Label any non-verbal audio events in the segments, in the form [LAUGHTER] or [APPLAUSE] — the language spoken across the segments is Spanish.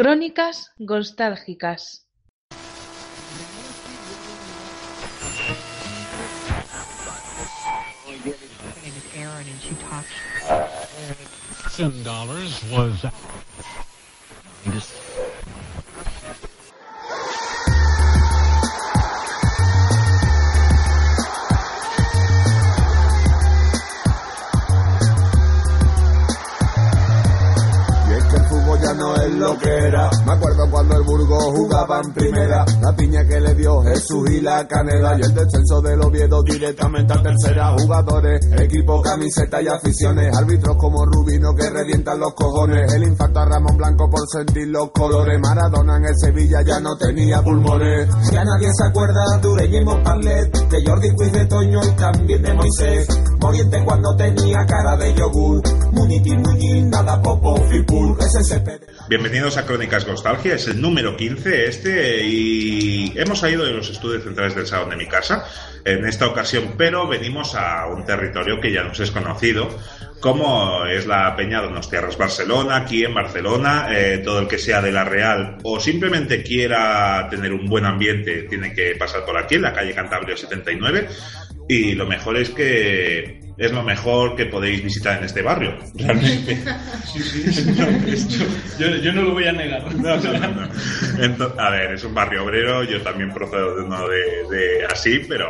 Crónicas nostálgicas. Lo que era. Me acuerdo cuando el Burgos jugaba en primera. La piña que le dio Jesús y la canela. Y el descenso del Oviedo directamente a tercera. Jugadores, equipo, camiseta y aficiones. Árbitros como Rubino que revientan los cojones. El infarto a Ramón Blanco por sentir los colores. Maradona en el Sevilla ya no tenía pulmones. Ya nadie se acuerda de Ureñemo Parlet. De Jordi Quiz de Toño y también de Moisés. Moriente cuando tenía cara de yogur. Muñiz, nada popo, fipul. De la... Bienvenidos a Crónicas Nostalgia, es el número 15 este y hemos salido de los estudios centrales del salón de mi casa en esta ocasión, pero venimos a un territorio que ya nos es conocido, como es la Peña Donostiarras Barcelona, aquí en Barcelona, eh, todo el que sea de la Real o simplemente quiera tener un buen ambiente tiene que pasar por aquí, en la calle Cantabria 79, y lo mejor es que es lo mejor que podéis visitar en este barrio, realmente. Sí, sí, yo, [LAUGHS] yo, yo no lo voy a negar. No, no, no, no. Ento- a ver, es un barrio obrero, yo también procedo de uno de, de así, pero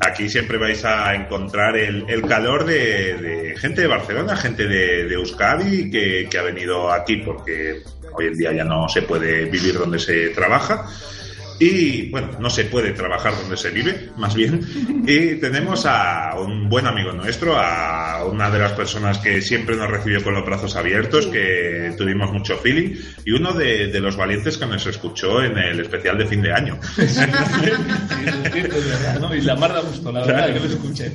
aquí siempre vais a encontrar el, el calor de, de gente de Barcelona, gente de, de Euskadi que, que ha venido aquí porque hoy en día ya no se puede vivir donde se trabaja. Y bueno, no se puede trabajar donde se vive, más bien. Y tenemos a un buen amigo nuestro, a una de las personas que siempre nos recibió con los brazos abiertos, que tuvimos mucho feeling, y uno de, de los valientes que nos escuchó en el especial de fin de año. [LAUGHS] Sí, es cierto, es verdad, ¿no? Y la mar da gusto, la verdad, que lo escuché.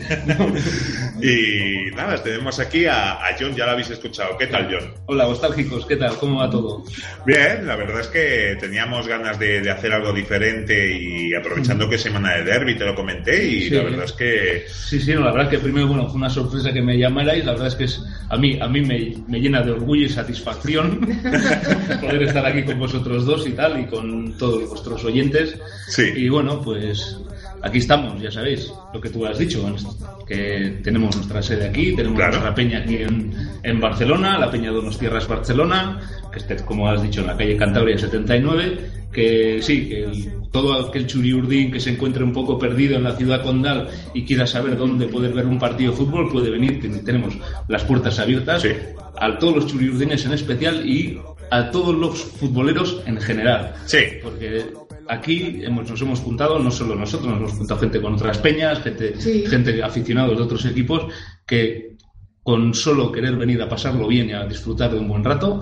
Y nada, tenemos aquí a, a John, ya lo habéis escuchado. ¿Qué tal, John? Hola, nostálgicos, ¿qué tal? ¿Cómo va todo? Bien, la verdad es que teníamos ganas de, de hacer algo diferente y aprovechando que es semana de derby, te lo comenté, y Sí. la verdad es que Sí, sí, no, la verdad es que primero, bueno, fue una sorpresa que me llamarais, la verdad es que es, a mí, a mí me, me llena de orgullo y satisfacción [LAUGHS] poder estar aquí con vosotros dos y tal, y con todos vuestros oyentes. Sí. Y bueno, pues aquí estamos, ya sabéis, lo que tú has dicho, que tenemos nuestra sede aquí, tenemos Claro. nuestra peña aquí en, en Barcelona, la Peña Donostierras Barcelona, que esté, como has dicho, en la calle Cantabria 79, que sí, que el- todo aquel churiurdín que se encuentre un poco perdido en la ciudad condal y quiera saber dónde poder ver un partido de fútbol, puede venir, tenemos las puertas abiertas Sí. a todos los churiurdines en especial y a todos los futboleros en general. Sí. Porque aquí hemos, nos hemos juntado, no solo nosotros, nos hemos juntado gente con otras peñas, gente, Sí. gente aficionados de otros equipos, que con solo querer venir a pasarlo bien y a disfrutar de un buen rato,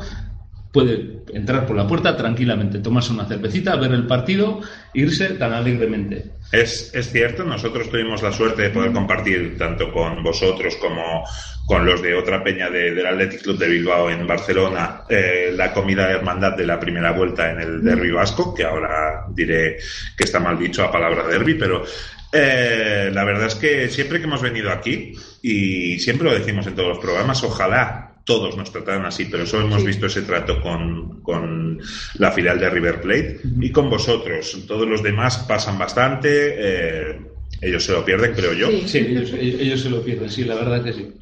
puede entrar por la puerta tranquilamente, tomarse una cervecita, ver el partido, irse tan alegremente. Es, es cierto, nosotros tuvimos la suerte de poder compartir tanto con vosotros como con los de otra peña de- del Athletic Club de Bilbao en Barcelona eh, la comida de hermandad de la primera vuelta en el derby vasco, que ahora diré que está mal dicho a palabra derby, pero eh, la verdad es que siempre que hemos venido aquí, y siempre lo decimos en todos los programas, ojalá todos nos trataran así, pero solo hemos visto ese trato con, con la filial de River Plate y con vosotros. Todos los demás pasan bastante, eh, ellos se lo pierden, creo yo. Sí, ellos, ellos se lo pierden, sí, la verdad que sí.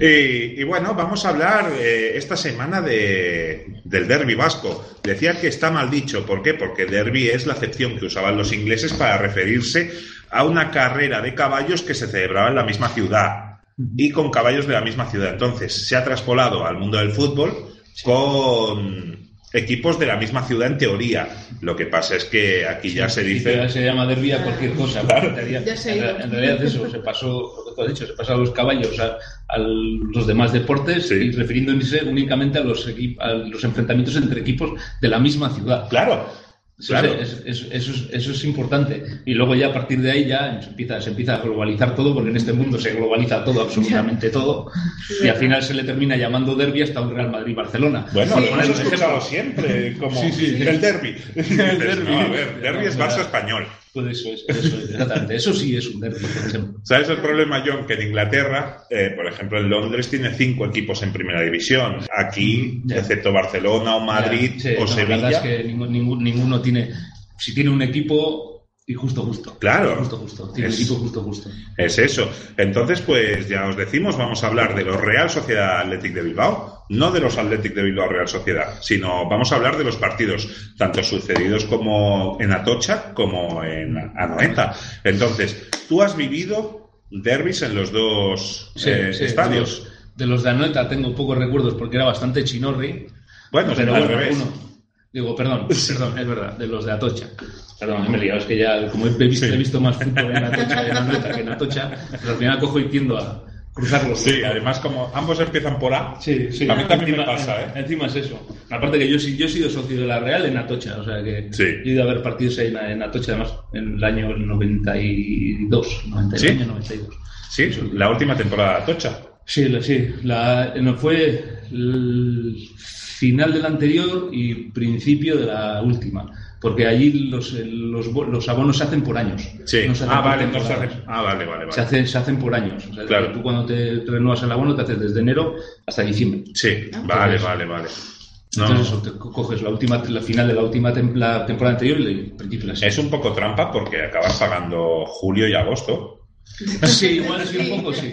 Y, y bueno, vamos a hablar eh, esta semana de, del derby vasco. Decía que está mal dicho, ¿por qué? Porque derby es la acepción que usaban los ingleses para referirse a una carrera de caballos que se celebraba en la misma ciudad y con caballos de la misma ciudad. Entonces, se ha traspolado al mundo del fútbol con equipos de la misma ciudad en teoría. Lo que pasa es que aquí ya se dice... se llama derby a cualquier cosa. Claro. En realidad, Ya se ha en ido. ra- en realidad eso se pasó, lo que tú has dicho, se pasó a los caballos, a, a los demás deportes Sí. y refiriéndose únicamente a los, a los enfrentamientos entre equipos de la misma ciudad. Claro, Eso, claro. es, es- eso, es, eso es importante. Y luego ya a partir de ahí ya se empieza, se empieza a globalizar todo, porque en este mundo se globaliza todo, absolutamente todo. Y al final se le termina llamando derby hasta un Real Madrid-Barcelona. Bueno, Por lo hemos escuchado siempre [LAUGHS] como Sí, sí, sí. el derby. [LAUGHS] El derbi. No, a ver, derby es Barça español. Pues eso es, eso es, exactamente. Eso sí es un derby, por ejemplo. ¿Sabes el problema, John? Que en Inglaterra, eh, por ejemplo, en Londres tiene cinco equipos en primera división. Aquí, excepto Barcelona o Madrid sí, o no, La verdad Sevilla. es que ningún- ninguno tiene. Si tiene un equipo, y justo, justo. Claro. Justo, justo. Tiene Es- equipo justo, justo. Es eso. Entonces, pues ya os decimos, vamos a hablar de los Real Sociedad Athletic de Bilbao, no de los Athletic de Bilbao Real Sociedad, sino vamos a hablar de los partidos, tanto sucedidos como en Atocha como en Anoeta. Entonces, tú has vivido derbis en los dos Sí, eh, sí, estadios. De los, de los de Anoeta tengo pocos recuerdos porque era bastante chinorri. Bueno, pero al bueno, revés. Digo, perdón, [LAUGHS] perdón, es verdad, de los de Atocha. Perdón, me he liado, es que ya, como he visto, he visto más fútbol en Atocha y en Anoeta que en Atocha, pues al final cojo y tiendo a cruzarlos. Sí, además como ambos empiezan por A, Sí, sí. a mí también encima, me pasa, ¿eh? Encima es eso. Aparte que yo, sí- yo he sido socio de la Real en Atocha, o sea que Sí. he ido a ver partidos ahí en, en Atocha, además, en el año 92, 90, ¿Sí? el año 92. Sí, la última temporada de Atocha. Sí, sí. La, no, fue el final del anterior y principio de la última. Porque allí los, los, los abonos se hacen por años. Sí. No se hacen ah, por vale, no se temporadas. hace- Ah, vale, vale, Se, vale. hace- se hacen por años. O sea, Claro. Tú cuando te renuevas el abono te haces desde enero hasta diciembre. Sí, vale, vale, vale. No. Entonces eso, te co- coges la última, la final de la última tem- la temporada anterior y el principio de la Es un poco trampa porque acabas pagando julio y agosto. [LAUGHS] Sí, igual sí, un poco sí.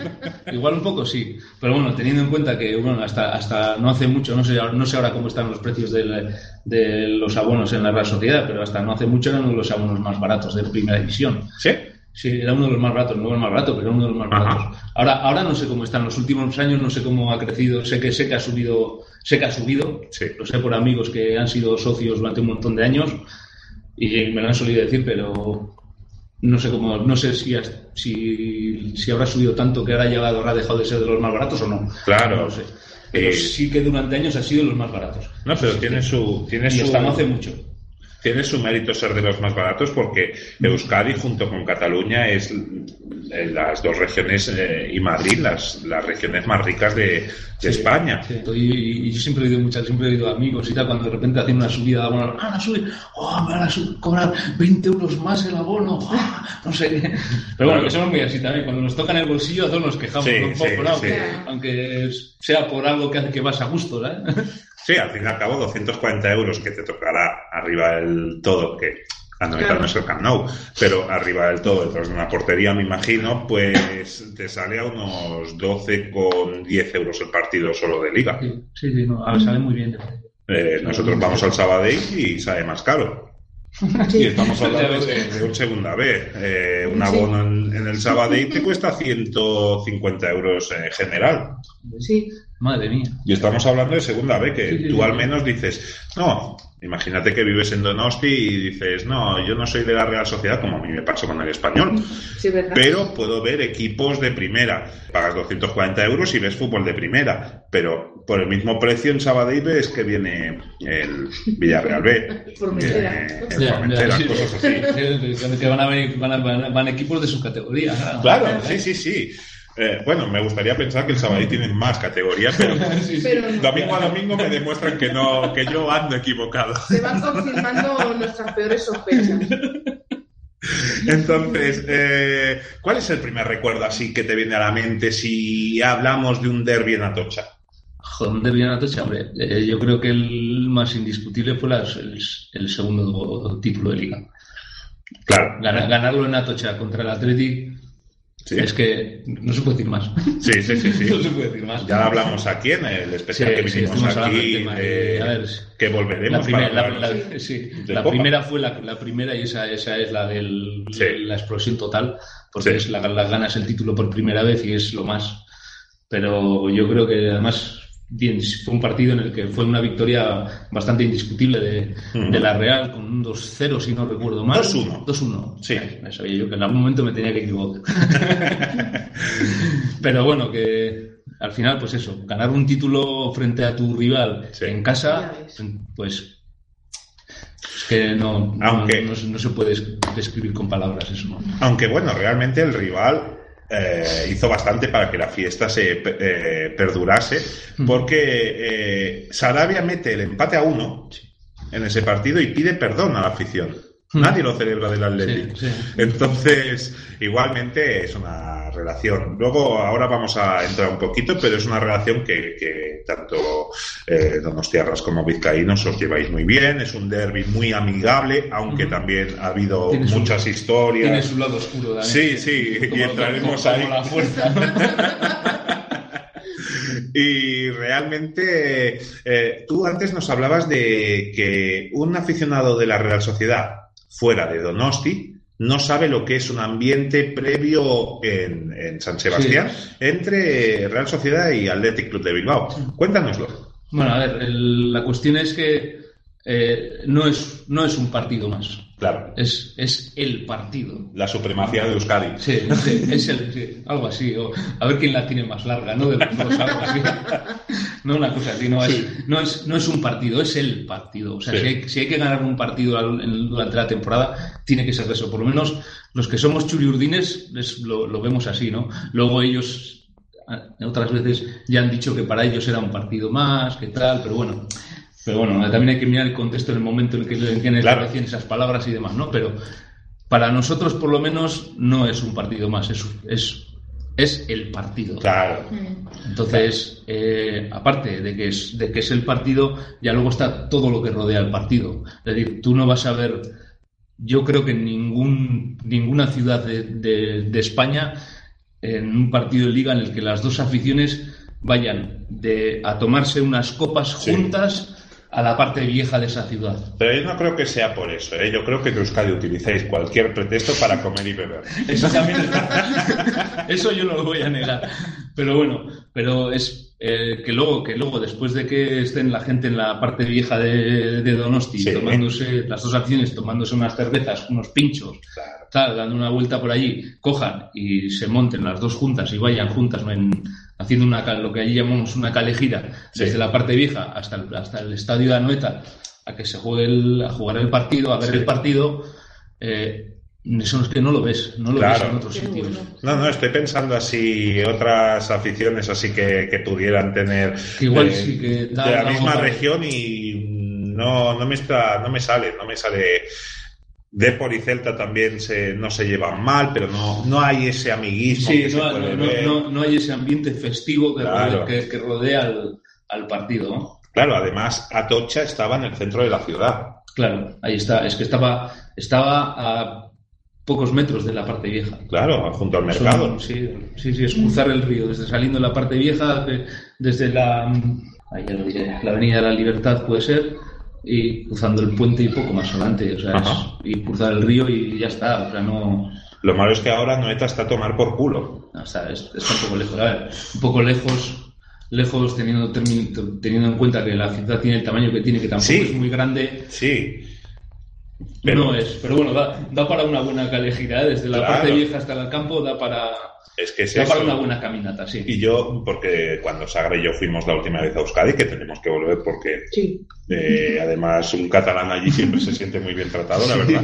Igual un poco sí. Pero bueno, teniendo en cuenta que bueno, hasta, hasta no hace mucho, no sé, no sé ahora cómo están los precios de los abonos en la Real Sociedad, pero hasta no hace mucho eran uno de los abonos más baratos de primera división. ¿Sí? Sí, era uno de los más baratos, no el más barato, pero era uno de los más Ajá. baratos. Ahora, ahora no sé cómo están los últimos años, no sé cómo ha crecido, sé que sé que ha subido, sé que ha subido, Sí. lo sé por amigos que han sido socios durante un montón de años y me lo han solido decir, pero no sé cómo, no sé si, has- si, si habrá subido tanto que ahora ya habrá dejado de ser de los más baratos o no. Claro. No lo sé. Pero Eh, sí que durante años ha sido de los más baratos. No, pero tiene su, tiene Y su, hasta no hace mucho. Tiene su mérito ser de los más baratos porque Euskadi junto con Cataluña es eh, las dos regiones eh, y Madrid las, las regiones más ricas de, de España. Sí, y, y yo siempre he oído muchas, siempre he oído amigos y tal, cuando de repente hacen una subida de abono, ah, la sube, oh, me van a sub- cobrar 20 euros más el abono, ah, no sé qué. Pero bueno, Claro. que somos muy así también, cuando nos tocan el bolsillo a todos nos quejamos Sí, un poco, sí, ¿no? sí. aunque, aunque sea por algo que hace que vas a gusto, ¿eh? Sí, al fin y al cabo 240 euros que te tocará arriba del todo, que a no no es el Camp Nou, pero arriba del todo, detrás de una portería, me imagino, pues te sale a unos 12 con 10 euros el partido solo de liga. Sí, sí, sí, no, a ver, sale muy bien. Eh, nosotros vamos al Sabadell y sale más caro. [LAUGHS] Y estamos hablando de, de un segunda B. Eh, un abono en, en el Sabadell te cuesta 150 euros en general. Sí. Madre mía. Y estamos hablando de segunda B, que Sí, sí, tú sí. al menos dices, no, imagínate que vives en Donosti y dices, no, yo no soy de la Real Sociedad, como a mí me pasó con el español, Sí, ¿verdad? pero puedo ver equipos de primera. Pagas 240 euros y ves fútbol de primera, pero por el mismo precio en Sabadell ves que viene el Villarreal B, [LAUGHS] Formentera. eh, el Formentera, sí, cosas así. [LAUGHS] sí, que van, a venir- van, a- van a- van equipos de su categoría. Claro, sí, [LAUGHS] sí, sí. Eh, bueno, me gustaría pensar que el Sabadell tiene más categoría, pero [LAUGHS] Sí, sí. Pero no. domingo a domingo me demuestran que no, que yo ando equivocado. Se van confirmando nuestras peores sospechas. Entonces, eh, ¿cuál es el primer recuerdo así que te viene a la mente si hablamos de un derby en Atocha? Joder, un derbi en Atocha, hombre. Eh, yo creo que el más indiscutible fue las- el, el segundo título de liga. Claro. Gana- ganarlo en Atocha contra el Athletic Sí. es que no se puede decir más. Sí, sí, sí, sí. [LAUGHS] no se puede decir más. Ya hablamos aquí en el especial que Sí, vinimos aquí, eh, de- a ver, que La, volveremos para la- sí, de la primera fue la, la primera y esa, esa es la de la explosión total, porque es la, ganas el título por primera vez y es lo más. Pero yo creo que además fue un partido en el que fue una victoria bastante indiscutible de, la Real, con un 2-0, si no recuerdo mal. 2-1. 2-1. Sí. Ya sabía yo que en algún momento me tenía que equivocar. [LAUGHS] Pero bueno, que al final, pues eso, ganar un título frente a tu rival Sí. en casa, pues es que no, no- Aunque- no, no se puede describir con palabras eso. ¿no? Aunque bueno, realmente el rival eh, hizo bastante para que la fiesta se eh, perdurase, porque eh, Sarabia mete el empate a uno en ese partido y pide perdón a la afición. Hmm. Nadie lo celebra del Atlético. Sí, sí. Entonces, igualmente es una relación. Luego, ahora vamos a entrar un poquito, pero es una relación que, que tanto eh, Donostiarras como Vizcaínos os lleváis muy bien. Es un derby muy amigable, aunque también ha habido Tiene su- muchas historias. Tiene su lado oscuro también. Sí, sí, y entraremos como- ahí. como la fuerza. [LAUGHS] Y realmente, eh, tú antes nos hablabas de que un aficionado de la Real Sociedad fuera de Donosti no sabe lo que es un ambiente previo en, en San Sebastián entre Real Sociedad y Athletic Club de Bilbao. Cuéntanoslo. Bueno, a ver, el- la cuestión es que eh, no, es, no es un partido más. Claro, Es, es el partido. la supremacía de Euskadi. Sí, sí, es el, sí, algo así. O a ver quién la tiene más larga, ¿no? De los dos, algo así. [LAUGHS] No una cosa así, no es, no es, no es un partido, es el partido. O sea, Sí. si, hay, si hay que ganar un partido durante la temporada, tiene que ser eso. Por lo menos los que somos churiurdines es- lo, lo vemos así, ¿no? Luego ellos otras veces ya han dicho que para ellos era un partido más, que tal, pero bueno. Pero bueno, también hay que mirar el contexto en el momento en que, en que Claro. esas palabras y demás, ¿no? Pero para nosotros, por lo menos, no es un partido más, es, es, es el partido. Claro, Entonces, eh, aparte de que, es, de que es el partido, ya luego está todo lo que rodea el partido. Es decir, tú no vas a ver, yo creo que en ningún, ninguna ciudad de, de- de España, en un partido de liga en el que las dos aficiones vayan de, a tomarse unas copas juntas a la parte vieja de esa ciudad. pero yo no creo que sea por eso. ¿eh? Yo creo que en Euskadi utilizáis cualquier pretexto para comer y beber. [LAUGHS] Eso también es verdad. Eso yo no lo voy a negar. Pero bueno, pero es eh, que luego, que luego, después de que estén la gente en la parte vieja de, de Donosti, Sí. tomándose, las dos acciones, tomándose unas cervezas, unos pinchos, Claro. tal, dando una vuelta por allí, cojan y se monten las dos juntas y vayan juntas en- haciendo una, cal- lo que allí llamamos una calejira, Sí. desde la parte vieja hasta el, hasta el estadio de Anoeta, a que se juegue el, a jugar el partido, a ver Sí. el partido, eh, eso es que no lo ves, no lo Claro. ves en otros sitios. No, no, estoy pensando así otras aficiones así que, que pudieran tener Que igual sí que de la misma región y no, no me está, no me sale, no me sale. Depor y Celta también se, no se llevan mal, pero no, no hay ese amiguismo Sí, que se no, puede no- ver. no- no hay ese ambiente festivo que, Claro. rodea, que- que rodea al, al partido. Claro, además Atocha estaba en el centro de la ciudad. Claro, ahí está. Es que estaba, estaba a pocos metros de la parte vieja. Claro, junto al mercado. Sí, sí, sí, es cruzar el río, desde saliendo de la parte vieja, de- desde la, ahí ya lo diré, la Avenida de la Libertad puede ser, y cruzando el puente y poco más adelante, o sea, es- y cruzar el río y ya está, o sea, no, Lo malo es que ahora Noeta está a tomar por culo. no, está, es- está un poco lejos, a ver, un poco lejos, lejos teniendo, teniendo en cuenta que la ciudad tiene el tamaño que tiene, que tampoco Sí. es muy grande, Sí. Pero- no es, pero bueno, da, da para una buena calejira, ¿eh? desde la Claro. parte vieja hasta el campo da para, Es que es da para una buena caminata, sí. Y yo, porque cuando Sagra y yo fuimos la última vez a Euskadi, que tenemos que volver porque Sí. eh, además un catalán allí siempre se siente muy bien tratado, la verdad.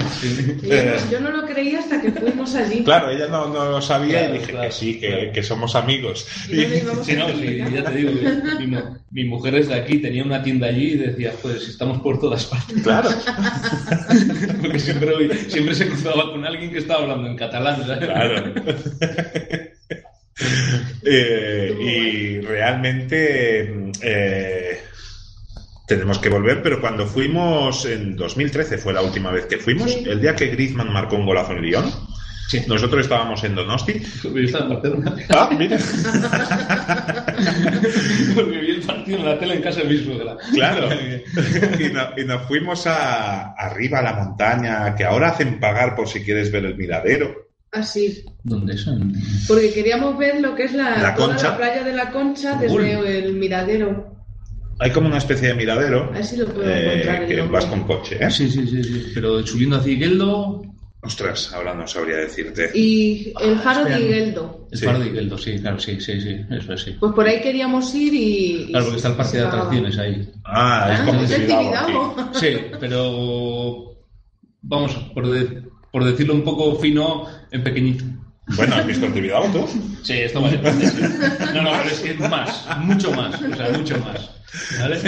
Yo, Eh, no- yo no lo creía hasta que fuimos allí. Claro, ella no, no lo sabía Claro, y dije claro, que sí, que, claro. que somos amigos. ¿Y Sí, no, sí, ya te digo, mi, mi mujer es de aquí, tenía una tienda allí y decía, pues estamos por todas partes. Claro, [LAUGHS] [LAUGHS] Porque siempre, siempre se cruzaba con alguien que estaba hablando en catalán. ¿sabes? claro. [LAUGHS] Eh, y realmente eh, tenemos que volver, pero cuando fuimos en 2013 fue la última vez que fuimos, Sí. el día que Griezmann marcó un golazo en Lyon, Sí. nosotros estábamos en Donosti. Yo estaba en Barcelona. Ah, mira. [LAUGHS] Partido en la tele en casa de mi suegra. Claro. [LAUGHS] [LAUGHS] Y, no- y nos fuimos a, arriba a la montaña, que ahora hacen pagar por si quieres ver el miradero. Así. ¿Dónde son? Porque queríamos ver lo que es la, La toda Concha. la playa de la Concha desde Uy. el miradero. hay como una especie de miradero A ver si lo puedo eh, que vas con coche, ¿eh? Sí, sí, sí, sí. Pero subiendo hacia Igeldo, Ostras, ahora no sabría decirte. Y el faro de Espera. Igeldo. el Sí. faro de Igeldo, sí, claro, sí, sí, sí, eso es, sí. Pues por ahí queríamos ir y. Claro, porque está el parque de atracciones ahí. Ah, es Ah, como Tibidabo. Sí, pero vamos, por, de- por decirlo un poco fino, en pequeñito. Bueno, ¿has visto el Tibidabo tú? Sí, esto vale. No, no, pero es que más, mucho más, o sea, mucho más. ¿Vale?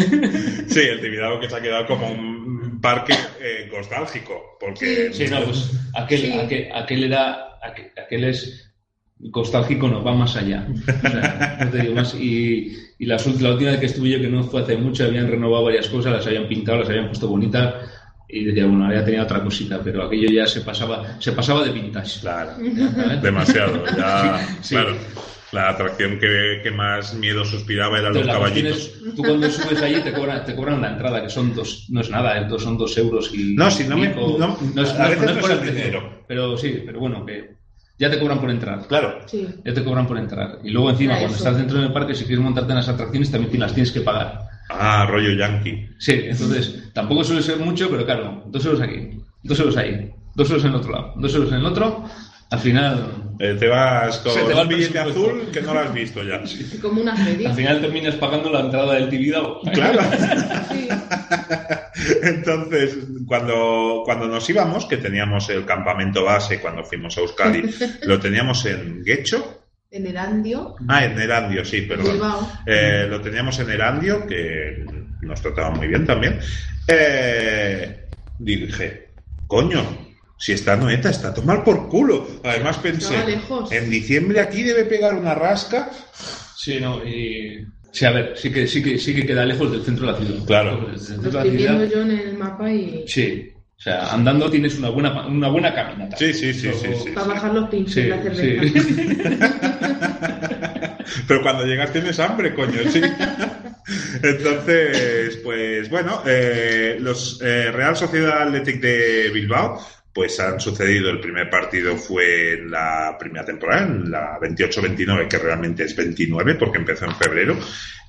Sí, el Tibidabo que se ha quedado como un parque eh, nostálgico, porque... Sí, no, pues aquel, Sí. aquel, aquel era, aquel, aquel es nostálgico, no, va más allá. O sea, [LAUGHS] no te digo más. Y, y la, ult- la última vez que estuve yo, que no fue hace mucho, habían renovado varias cosas, las habían pintado, las habían puesto bonitas. Y decía, bueno, ahora ya tenía otra cosita, pero aquello ya se pasaba, se pasaba de vintage. Claro, demasiado. Ya, [LAUGHS] Sí. claro. La atracción que, que más miedo suspiraba eran los Entonces, cuestión caballitos. es, tú cuando subes allí te cobran, te cobran la entrada, que son dos, no es nada, eh, dos- son dos euros y... No, si no me- no- es, a veces es no por es el el precio, dinero. Pero sí, pero bueno, que ya te cobran por entrar. Claro. Sí. Ya te cobran por entrar. Y luego encima, Ah, cuando eso. estás dentro del parque, si quieres montarte en las atracciones, también te las tienes que pagar. Ah, rollo yankee. Sí, entonces, tampoco suele ser mucho, pero claro, dos euros aquí, dos euros ahí, dos euros en el otro lado, dos euros en el otro, al final... Eh, te vas con Se te va un el billete azul que no lo has visto ya. [LAUGHS] Como una feria. Al final terminas pagando la entrada del Tibidabo. Claro. Sí. [LAUGHS] Entonces, cuando, cuando nos íbamos, que teníamos el campamento base cuando fuimos a Euskadi, [LAUGHS] lo teníamos en Guecho. En Erandio. Ah, en Erandio, sí, perdón. Eh, lo teníamos en Erandio, que nos trataba muy bien también. Eh, dije, coño, si está Noeta, está a tomar por culo. Además pensé, en diciembre aquí debe pegar una rasca. Sí, no, y... Sí, a ver, sí que, sí que, sí que queda lejos del centro de la ciudad. Claro. Desde el Lo centro de la estoy viendo ciudad... yo en el mapa y. Sí, o sea, andando tienes una buena, una buena caminata. Sí, sí, sí, sí, sí. Para bajar los pinches Sí, la cerveza. sí. [LAUGHS] Pero cuando llegas tienes hambre, coño, sí. Entonces, pues bueno, eh, los eh, Real Sociedad Athletic de Bilbao, pues han sucedido. El primer partido fue en la primera temporada, en la 28-29, que realmente es 29 porque empezó en febrero.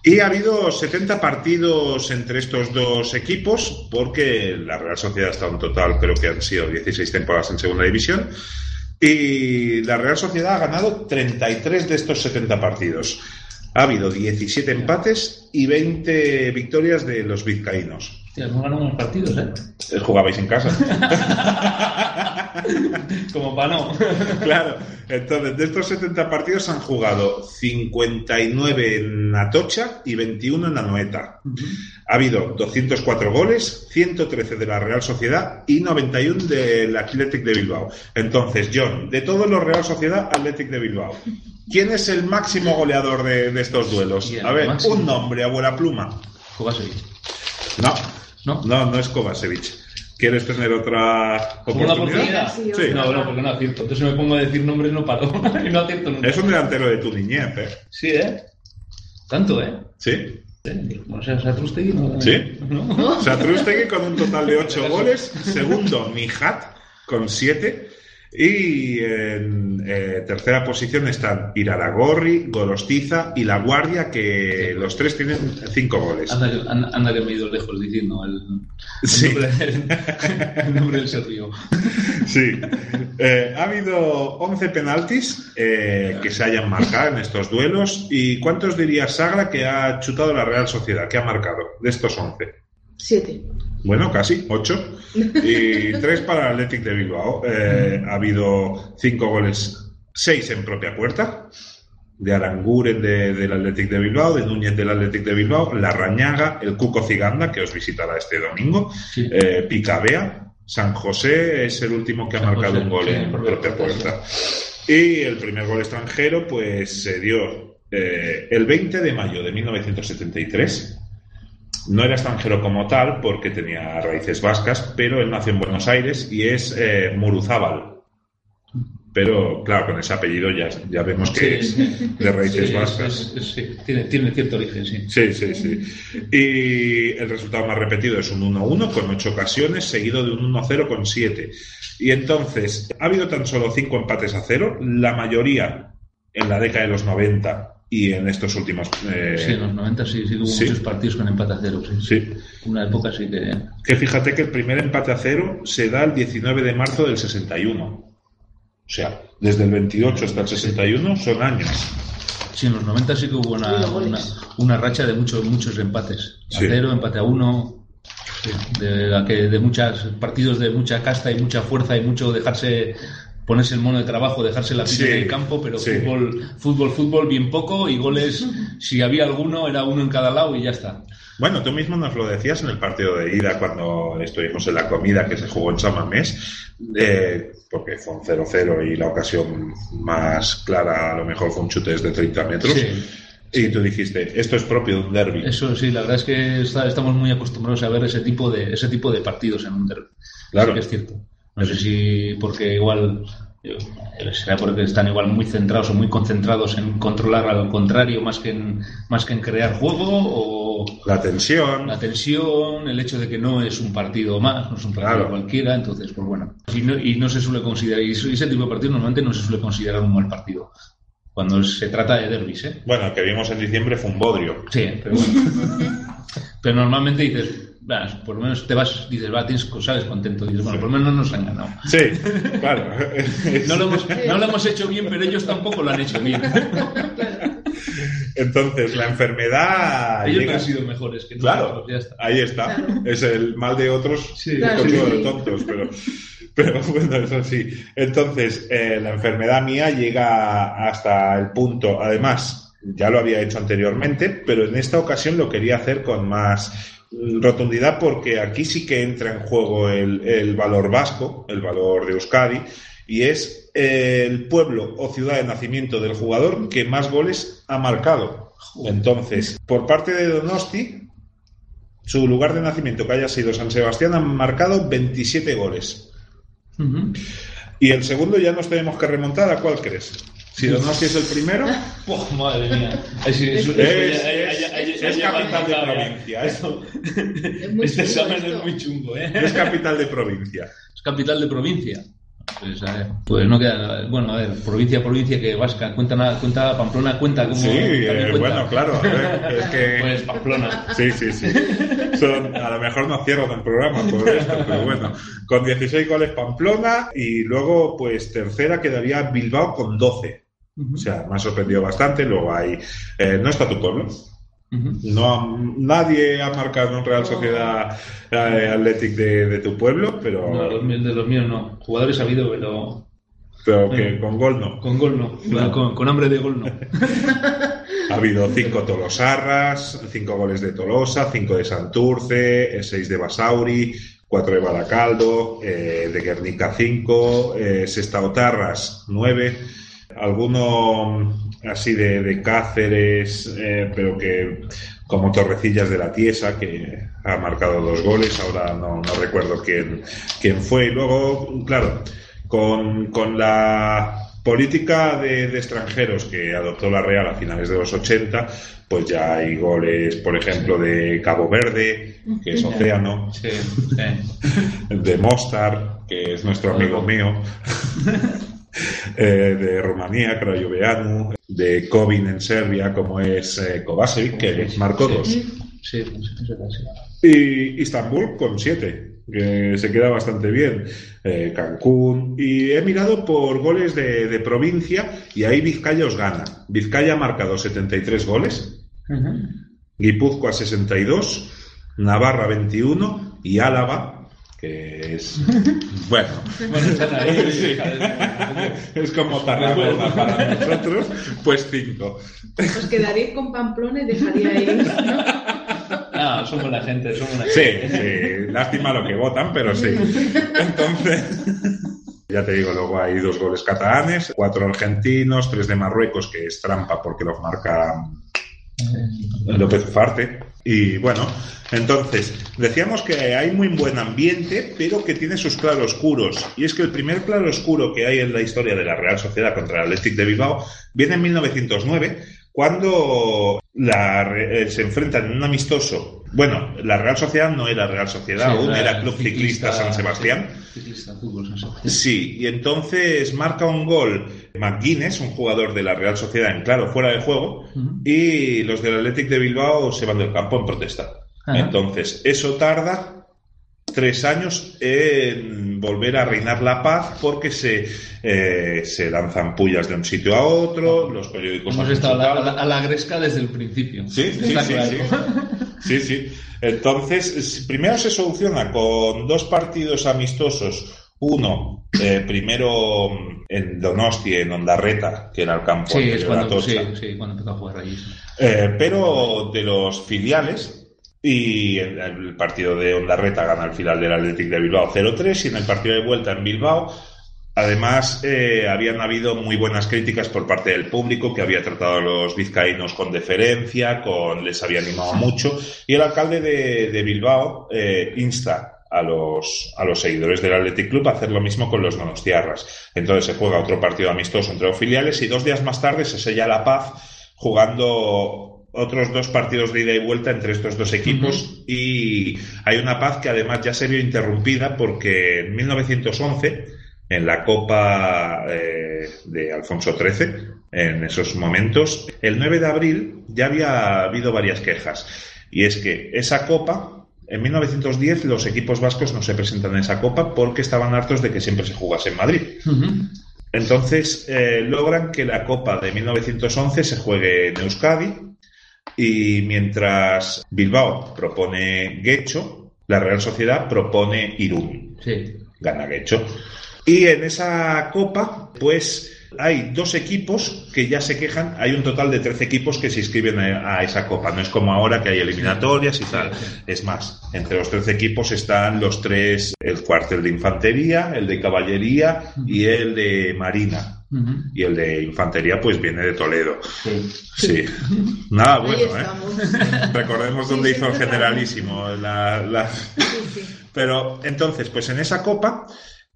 Y ha habido 70 partidos entre estos dos equipos, porque la Real Sociedad está en total, creo que han sido 16 temporadas en segunda división. Y la Real Sociedad ha ganado 33 de estos 70 partidos. Ha habido 17 empates y 20 victorias de los vizcaínos. Hostia, hemos ganado unos partidos, ¿eh? Eh, Jugabais en casa. [LAUGHS] Como para no. [LAUGHS] claro. Entonces, de estos 70 partidos han jugado 59 en Atocha y 21 en Anoeta. Ha habido 204 goles, 113 de la Real Sociedad y 91 del Athletic de Bilbao. Entonces, John, de todos los Real Sociedad, Athletic de Bilbao. ¿Quién es el máximo goleador de, de estos duelos? A ver, Máximo. un nombre, abuela pluma. Kovacevic. No, ¿No? no, no es Kovacevic. ¿Quieres tener otra ¿Una oportunidad? oportunidad? Sí, Sí. No, no, porque no acierto. Entonces me pongo a decir nombres no paro. [LAUGHS] y no acierto nunca. Es un delantero de tu niñez, ¿eh? Sí, ¿eh? Tanto, ¿eh? Sí. O sea, Satrustegui no... Sí. ¿No? Satrustegui con un total de 8 goles. Segundo, Mijat con 7. Y en eh, tercera posición están Iraragorri, Gorostiza y La Guardia, que los tres tienen 5 goles. Anda, que- anda, anda que me he ido lejos diciendo el, el Sí. nombre, del- el nombre del Sergio. Sí. Eh, ha habido 11 penaltis eh, que se hayan marcado en estos duelos. ¿Y cuántos diría Sagra que ha chutado la Real Sociedad? ¿Qué ha marcado de estos 11? Siete. Bueno, casi, 8. Y [LAUGHS] 3 para el Athletic de Bilbao. Eh, ha habido 5 goles, 6 en propia puerta. De Aranguren de- del Athletic de Bilbao, de Núñez del Athletic de Bilbao, La Rañaga, el Cuco Ciganda, que os visitará este domingo, Sí. eh, Picabea, San José es el último que ha marcado José, un gol sí, en propia puerta, puerta. Y el primer gol extranjero, pues se dio eh, el 20 de mayo de 1973. No era extranjero como tal porque tenía raíces vascas, pero él nació en Buenos Aires y es eh, Muruzábal. Pero claro, con ese apellido ya, ya vemos que Sí, es de raíces Sí, vascas. es- es- sí, tiene, tiene cierto origen, sí. Sí, sí, sí. Y el resultado más repetido es un 1-1 con 8 ocasiones, seguido de un 1-0 con 7. Y entonces, ha habido tan solo 5 empates a cero, la mayoría en la década de los 90 y en estos últimos... eh, Sí, en los 90 sí, sí que hubo sí. muchos partidos con empate a cero. Sí. sí. Una época sí que. Que fíjate que el primer empate a cero se da el 19 de marzo del 61. O sea, desde el 28 hasta el 61 son años. Sí, en los 90 sí que hubo una, una, una racha de muchos muchos empates. A Sí. cero, empate a uno. sí, de, la que, de muchos partidos de mucha casta y mucha fuerza y mucho dejarse ponerse el mono de trabajo, dejarse la piel Sí, en el campo, pero sí. fútbol, fútbol, fútbol bien poco y goles, si había alguno, era uno en cada lado y ya está. Bueno, tú mismo nos lo decías en el partido de ida cuando estuvimos en la comida que se jugó en Samamés, eh, porque fue un 0-0 y la ocasión más clara a lo mejor fue un chute desde 30 metros. Sí. Y tú dijiste, esto es propio de un derby. Eso sí, la verdad es que está- estamos muy acostumbrados a ver ese tipo de ese tipo de partidos en un derbi. Claro. Que es cierto. No sé si porque igual eh, será porque están igual muy centrados o muy concentrados en controlar al contrario más que en más que en crear juego o La tensión. la tensión, el hecho de que no es un partido más, no es un partido Claro. cualquiera, entonces pues bueno. Y no, y no se suele considerar y ese tipo de partidos normalmente no se suele considerar un mal partido cuando se trata de derbis, ¿eh? Bueno, que vimos en diciembre fue un bodrio. Sí, pero bueno. [LAUGHS] pero normalmente dices, "Va, por lo menos te vas, dices, va, tienes, sales contento. Dices, bueno, por lo menos no nos han ganado. Sí, claro. [LAUGHS] No lo, hemos, no lo hemos hecho bien, pero ellos tampoco lo han hecho bien. Entonces, la enfermedad. Ellos no llega- han sido mejores que Claro, nosotros, ya está. ahí está. Es el mal de otros, Sí, Claro, sí. de tontos, pero, pero bueno, eso sí. Entonces, eh, la enfermedad mía llega hasta el punto, además, ya lo había hecho anteriormente, pero en esta ocasión lo quería hacer con más rotundidad porque aquí sí que entra en juego el, el valor vasco, el valor de Euskadi, y es el pueblo o ciudad de nacimiento del jugador que más goles ha marcado. Entonces, por parte de Donosti, su lugar de nacimiento que haya sido San Sebastián han marcado 27 goles. Y el segundo ya nos tenemos que remontar a cuál crees. Si Donosti es el primero, Oh, [LAUGHS] madre mía. Es, es, es, es- es capital de provincia. ¿eh? Es muy Este examen esto. es muy chungo, ¿eh? Es capital de provincia. Es capital de provincia. Pues a ver, pues no queda. Bueno, a ver, provincia, provincia que vasca, cuenta, nada- cuenta Pamplona, cuenta como. Sí, eh, cuenta. bueno, claro. a ver, es que... [LAUGHS] Pues Pamplona. Sí, sí, sí. Son, a lo mejor no cierran el programa por esto, pero bueno. Con 16 goles Pamplona y luego, pues tercera quedaría Bilbao con 12. O sea, me ha sorprendido bastante. Luego hay. eh, no está tu pueblo. No, nadie ha marcado en un Real Sociedad eh, Athletic de, de tu pueblo, pero, No, de los míos no. Jugadores ha habido, pero pero que con gol no. con gol no. Con, con hambre de gol no. [LAUGHS] Ha habido cinco Tolosarras, cinco goles de Tolosa, cinco de Santurce, eh, seis de Basauri, cuatro de Baracaldo, eh, de Guernica cinco, eh, Sestaotarras nueve, alguno mm, así de, de Cáceres, eh, pero que como Torrecillas de la Tiesa, que ha marcado dos goles, ahora no, no recuerdo quién, quién fue. Y luego, claro, con, con la política de, de extranjeros que adoptó la Real a finales de los 80, pues ya hay goles, por ejemplo, de Cabo Verde, que es [LAUGHS] océano, Sí, sí. [LAUGHS] de Mostar, que es nuestro amigo mío, [LAUGHS] [LAUGHS] eh, de Rumanía, Craiova, de Kovin en Serbia, como es eh, Kovacevic, que marcó dos. Sí, sí, sí, sí, sí. Y Istambul con siete, que se queda bastante bien. Eh, Cancún. Y he mirado por goles de, de provincia y ahí Vizcaya os gana. Vizcaya ha marcado 73 goles, Ujú. Guipúzcoa 62, Navarra 21 y Álava, que es. [LAUGHS] Bueno. [LAUGHS] Sí. es como Tarragona para nosotros, pues 5. Os quedaréis con Pamplona y dejaríais. ¿no? [LAUGHS] Ah, somos la gente, somos la Sí, gente. sí, lástima lo que votan, pero sí. Entonces, ya te digo, luego hay dos goles catalanes, cuatro argentinos, tres de Marruecos, que es trampa porque los marca López Ufarte. Y bueno, entonces, decíamos que hay muy buen ambiente, pero que tiene sus claroscuros. Y es que el primer claroscuro que hay en la historia de la Real Sociedad contra el Athletic de Bilbao viene en 1909, cuando la eh, se enfrentan en un amistoso. Bueno, la Real Sociedad no era Real Sociedad aún, era Club Ciclista San Sebastián. sí, Ciclista Fútbol San Sebastián. Sí, y entonces marca un gol McGuinness, un jugador de la Real Sociedad en claro, fuera de juego, y los del Athletic de Bilbao se van del campo en protesta. Entonces, eso tarda tres años en volver a reinar la paz porque se, eh, se lanzan pullas de un sitio a otro, los periódicos Hemos estado a la, a gresca desde el principio. Sí, sí, sí, claro. sí. Sí, sí. Entonces, es- primero se soluciona con dos partidos amistosos. Uno, eh, primero en Donosti, en Ondarreta, que era el campo Sí, es cuando, sí, Atocha. sí, cuando empezó a jugar allí. Eh, pero de los filiales, y en el partido de Ondarreta gana el final del Athletic de Bilbao 0-3, y en el partido de vuelta en Bilbao, además, eh, habían habido muy buenas críticas por parte del público, que había tratado a los vizcaínos con deferencia, con, les había animado mucho, y el alcalde de, de Bilbao eh, insta a los, a los seguidores del Athletic Club a hacer lo mismo con los donostiarras. Entonces se juega otro partido amistoso entre los filiales y dos días más tarde se sella la paz jugando otros dos partidos de ida y vuelta entre estos dos equipos y hay una paz que además ya se vio interrumpida porque en 1911 en la Copa eh, de Alfonso XIII en esos momentos el 9 de abril ya había habido varias quejas. Y es que esa Copa en 1910 los equipos vascos no se presentan en esa Copa porque estaban hartos de que siempre se jugase en Madrid. Entonces eh, logran que la Copa de 1911 se juegue en Euskadi y mientras Bilbao propone Guecho, la Real Sociedad propone Irún. Sí. Gana Guecho. Y en esa Copa, pues hay dos equipos que ya se quejan. Hay un total de 13 equipos que se inscriben a, esa Copa. No es como ahora que hay eliminatorias y tal. Es más, entre los 13 equipos están los tres, el cuartel de infantería, el de caballería y el de marina. Y el de infantería, pues viene de Toledo. Sí. Sí. Nada Ahí bueno, ¿eh? Recordemos Sí, dónde hizo el generalísimo. La, la- Sí, sí. Pero entonces, pues en esa copa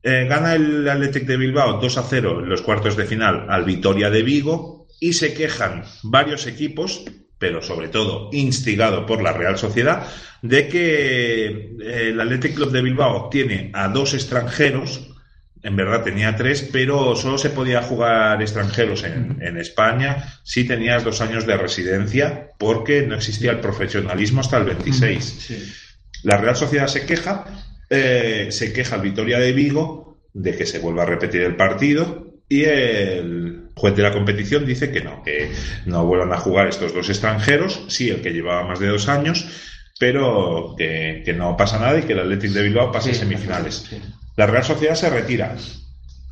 eh, gana el Athletic de Bilbao 2 a 0 en los cuartos de final al Vitoria de Vigo y se quejan varios equipos, pero sobre todo instigado por la Real Sociedad, de que eh, el Athletic Club de Bilbao tiene a dos extranjeros. En verdad tenía tres, pero solo se podía jugar extranjeros en, en España si tenías dos años de residencia, porque no existía el profesionalismo hasta el 26. Sí. La Real Sociedad se queja, eh, se queja el Vitoria de Vigo de que se vuelva a repetir el partido y el juez de la competición dice que no, que no vuelvan a jugar estos dos extranjeros, sí, el que llevaba más de dos años, pero que, que no pasa nada y que el Athletic de Bilbao pase Sí, semifinales. sí. La Real Sociedad se retira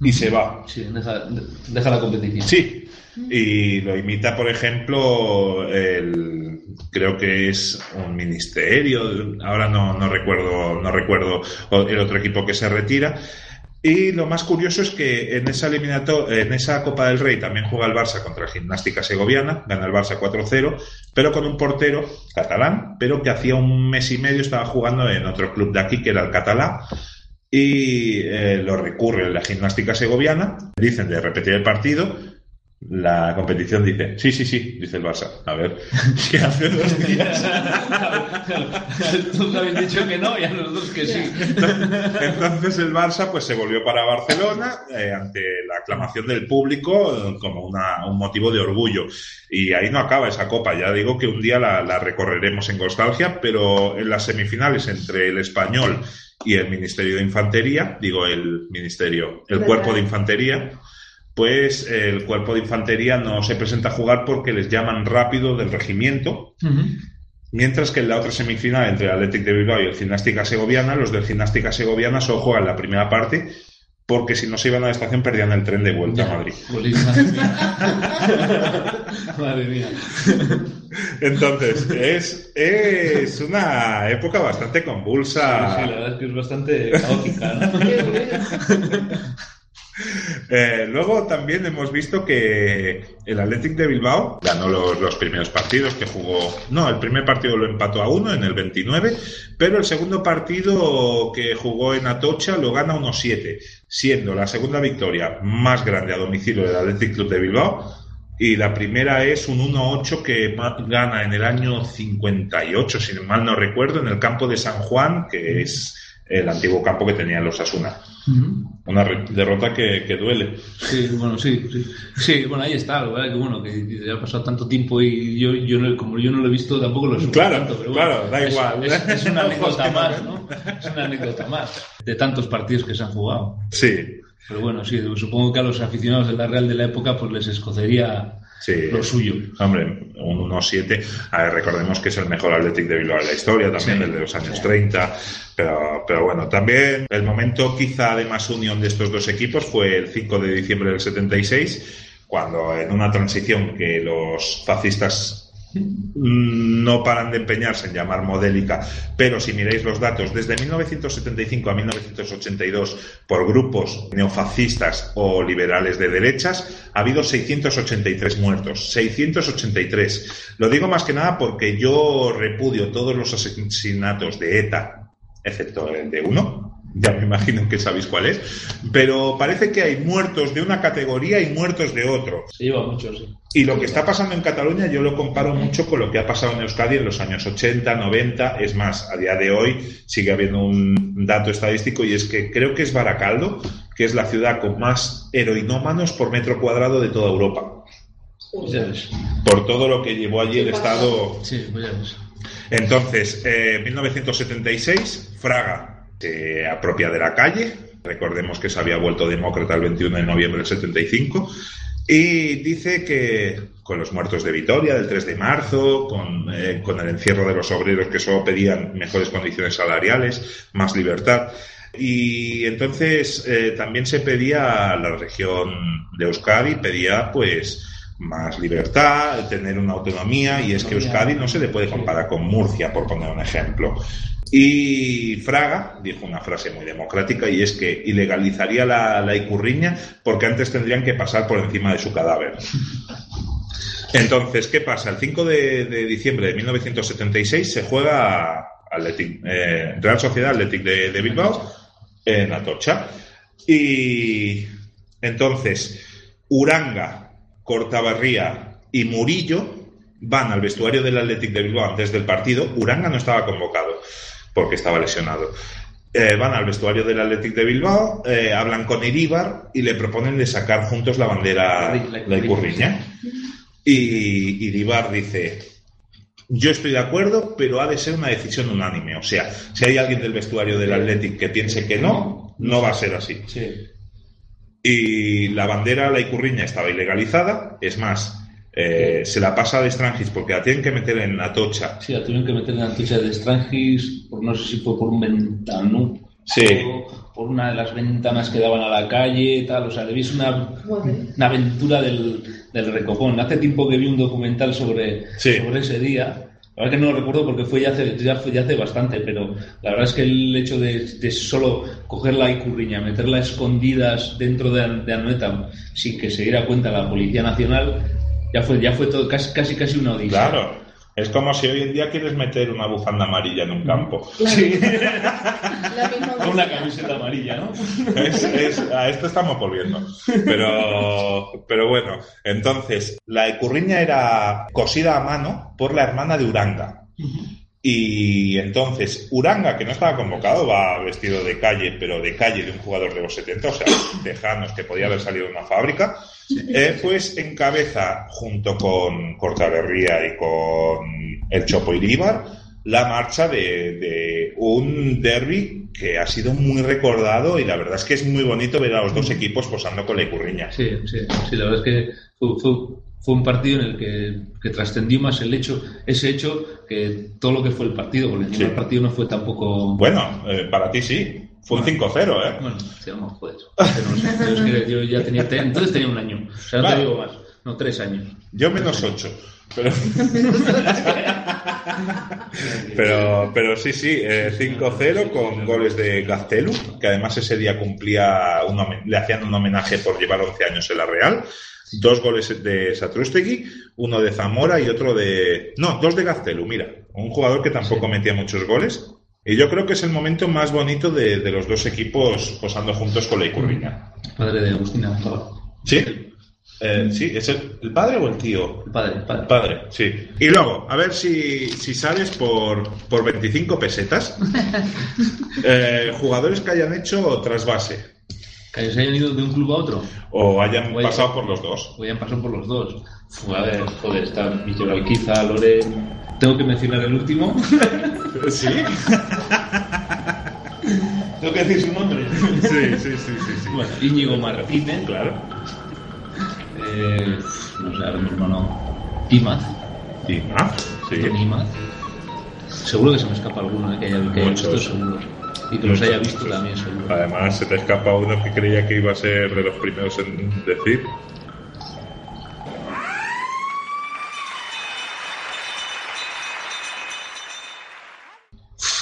y se va. Sí, deja, deja la competición. Sí, y lo imita, por ejemplo, el, creo que es un ministerio, ahora no, no recuerdo, no recuerdo el otro equipo que se retira. Y lo más curioso es que en esa en esa Copa del Rey también juega el Barça contra el Gimnástica Segoviana, gana el Barça 4-0, pero con un portero catalán, pero que hacía un mes y medio estaba jugando en otro club de aquí que era el Catalá y eh, lo recurre la gimnástica segoviana, dicen de repetir el partido, la competición dice, sí, sí, sí, dice el Barça, a ver, [LAUGHS] ¿qué hace dos días? Tú habéis dicho que no y a nosotros que sí. [LAUGHS] Entonces el Barça pues se volvió para Barcelona eh, ante la aclamación del público eh, como una- un motivo de orgullo. Y ahí no acaba esa copa, ya digo que un día la, la recorreremos en nostalgia, pero en las semifinales entre el español y el Ministerio de Infantería, digo el Ministerio, el ¿Verdad? Cuerpo de Infantería, pues el Cuerpo de Infantería no se presenta a jugar porque les llaman rápido del regimiento. Mientras que en la otra semifinal entre el Athletic de Bilbao y el Gimnástica Segoviana, los del Gimnástica Segoviana solo juegan la primera parte porque si no se iban a la estación perdían el tren de vuelta a Madrid. Madre mía. [LAUGHS] Madre mía. Entonces, es, es una época bastante Sí, convulsa. la verdad es que es bastante caótica, ¿no? Eh, luego también hemos visto que el Athletic de Bilbao ganó los, primeros partidos que jugó. No, el primer partido lo empató a uno en el 29, pero el segundo partido que jugó en Atocha lo gana 1-7, siendo la segunda victoria más grande a domicilio del Athletic Club de Bilbao y la primera es un 1-8 que gana en el año 58, si mal no recuerdo, en el campo de San Juan, que es el antiguo campo que tenían los Asuna. Una derrota que, que duele. Sí, bueno, sí, sí. Sí, bueno, ahí está, lo verdad que bueno, que ya ha pasado tanto tiempo y yo, yo no- como yo no lo he visto tampoco lo supo Claro, tanto, pero bueno, claro, da es- igual. Es, es una Ojos [LAUGHS] anécdota más, ven. ¿no? Es una anécdota más de tantos partidos que se han jugado. Sí, Pero bueno, sí, supongo que a los aficionados de la Real de la época pues les escocería sí. lo suyo. Hombre, un 1-7. A ver, recordemos que es el mejor Athletic de Bilbao de la historia, también Sí, el de los años sí. 30. Pero, pero bueno, también el momento quizá de más unión de estos dos equipos fue el 5 de diciembre del 76, cuando en una transición que los fascistas no paran de empeñarse en llamar modélica, pero si miráis los datos, desde 1975 a 1982, por grupos neofascistas o liberales de derechas, ha habido 683 muertos. 683. Lo digo más que nada porque yo repudio todos los asesinatos de ETA, excepto el de uno. Ya me imagino que sabéis cuál es. Pero parece que hay muertos de una categoría y muertos de otro. Se lleva mucho, sí. Y lo que está pasando en Cataluña yo lo comparo mucho con lo que ha pasado en Euskadi en los años 80, 90. Es más, a día de hoy sigue habiendo un dato estadístico y es que creo que es Baracaldo, que es la ciudad con más heroinómanos por metro cuadrado de toda Europa. Pues. Por todo lo que llevó allí el Estado. Sí, pues. Entonces, eh, 1976, Fraga se apropia de la calle. Recordemos que se había vuelto demócrata el 21 de noviembre del 75. Y dice que con los muertos de Vitoria del 3 de marzo, con, eh, con el encierro de los obreros que solo pedían mejores condiciones salariales, más libertad. Y entonces eh, también se pedía a la región de Euskadi, pedía pues más libertad, tener una autonomía, y es que Euskadi no se le puede comparar con Murcia, por poner un ejemplo. Y Fraga dijo una frase muy democrática y es que ilegalizaría la, icurriña porque antes tendrían que pasar por encima de su cadáver. Entonces, ¿qué pasa? El 5 de, de diciembre de 1976 se juega Athletic, eh, Real Sociedad Athletic de, de Bilbao en Atocha. Y entonces, Uranga, Cortabarría y Murillo van al vestuario del Athletic de Bilbao antes del partido. Uranga no estaba convocado porque estaba lesionado. Eh, van al vestuario del Athletic de Bilbao, eh, hablan con Iríbar y le proponen de sacar juntos la bandera, La- Icurriña. Y Iríbar dice, yo estoy de acuerdo, pero ha de ser una decisión unánime. O sea, si hay alguien del vestuario del Athletic que piense que no, no va a ser así. Sí. Y la bandera, la Icurriña, estaba ilegalizada. Es más, eh, se la pasa de Strangis porque la tienen que meter en la tocha. Sí, la tuvieron que meter en la tucha de Strangis, por, no sé si fue por un ventano. Sí. o por una de las ventanas que daban a la calle y tal. O sea, debís una, una aventura del, del recopón. Hace tiempo que vi un documental sobre, Sí. sobre ese día. La verdad que no lo recuerdo porque fue ya hace, ya fue ya hace bastante, pero la verdad es que el hecho de, de solo coger la icurriña, meterla a escondidas dentro de, de Anoeta sin que se diera cuenta la Policía Nacional, ya fue, ya fue todo casi casi, casi una odisea. Claro. Es como si hoy en día quieres meter una bufanda amarilla en un campo. Claro. Sí. La misma Con [LAUGHS] una camiseta amarilla, ¿no? Es- es- a esto estamos volviendo. Pero, pero bueno, entonces, la ecurriña era cosida a mano por la hermana de Uranga. Y entonces, Uranga, que no estaba convocado, va vestido de calle, pero de calle de un jugador de los 70, o sea, tejanos que podía haber salido de una fábrica, eh, pues encabeza junto con Cortaberría y con el Chopo Iríbar la marcha de, de un derby que ha sido muy recordado y la verdad es que es muy bonito ver a los dos equipos posando con la Icurriña. Sí, sí, sí, la verdad es que fue, fue- fue un partido en el que, que trascendió más el hecho, ese hecho que todo lo que fue el partido, porque Sí. el partido no fue tampoco... Bueno, eh, para ti sí, fue un 5-0, ¿eh? Bueno, sí, joder. Pero yo, ya tenía, te- entonces tenía un año, o sea, no Vale. te digo más, no, tres años. Yo menos 8. Pero, [LAUGHS] pero, pero sí, sí, eh, 5-0 con goles de Gaztelu, que además ese día cumplía, un le hacían un homenaje por llevar 11 años en la Real. Dos goles de Satrustegui, uno de Zamora y otro de... No, dos de Gaztelu, mira. Un jugador que tampoco metía muchos goles. Y yo creo que es el momento más bonito de, de los dos equipos posando juntos con la Icurriña. Padre de Agustina. ¿Sí? Eh, sí, ¿es el, el padre o el tío? El padre, el padre. El padre, sí. Y luego, a ver si, si sabes por, por 25 pesetas, [LAUGHS] eh, jugadores que hayan hecho trasvase Que se hayan ido de un club a otro. o hayan pasado por los dos. O hayan pasado por los dos. A ver, joder, está Víctor Alquiza, Lore. Tengo que mencionar el último. [LAUGHS] ¿Sí? [LAUGHS] Tengo que decir su nombre. Sí, sí, sí, sí. sí. Bueno, Íñigo Martínez. Claro. Eh, no sé, ahora mismo no. Imaz. Ah, sí. Imaz. Seguro que se me escapa alguno de que haya, que haya visto, seguro. Y que los haya visto también, seguro. Además, se te escapa uno que creía que iba a ser de los primeros en decir.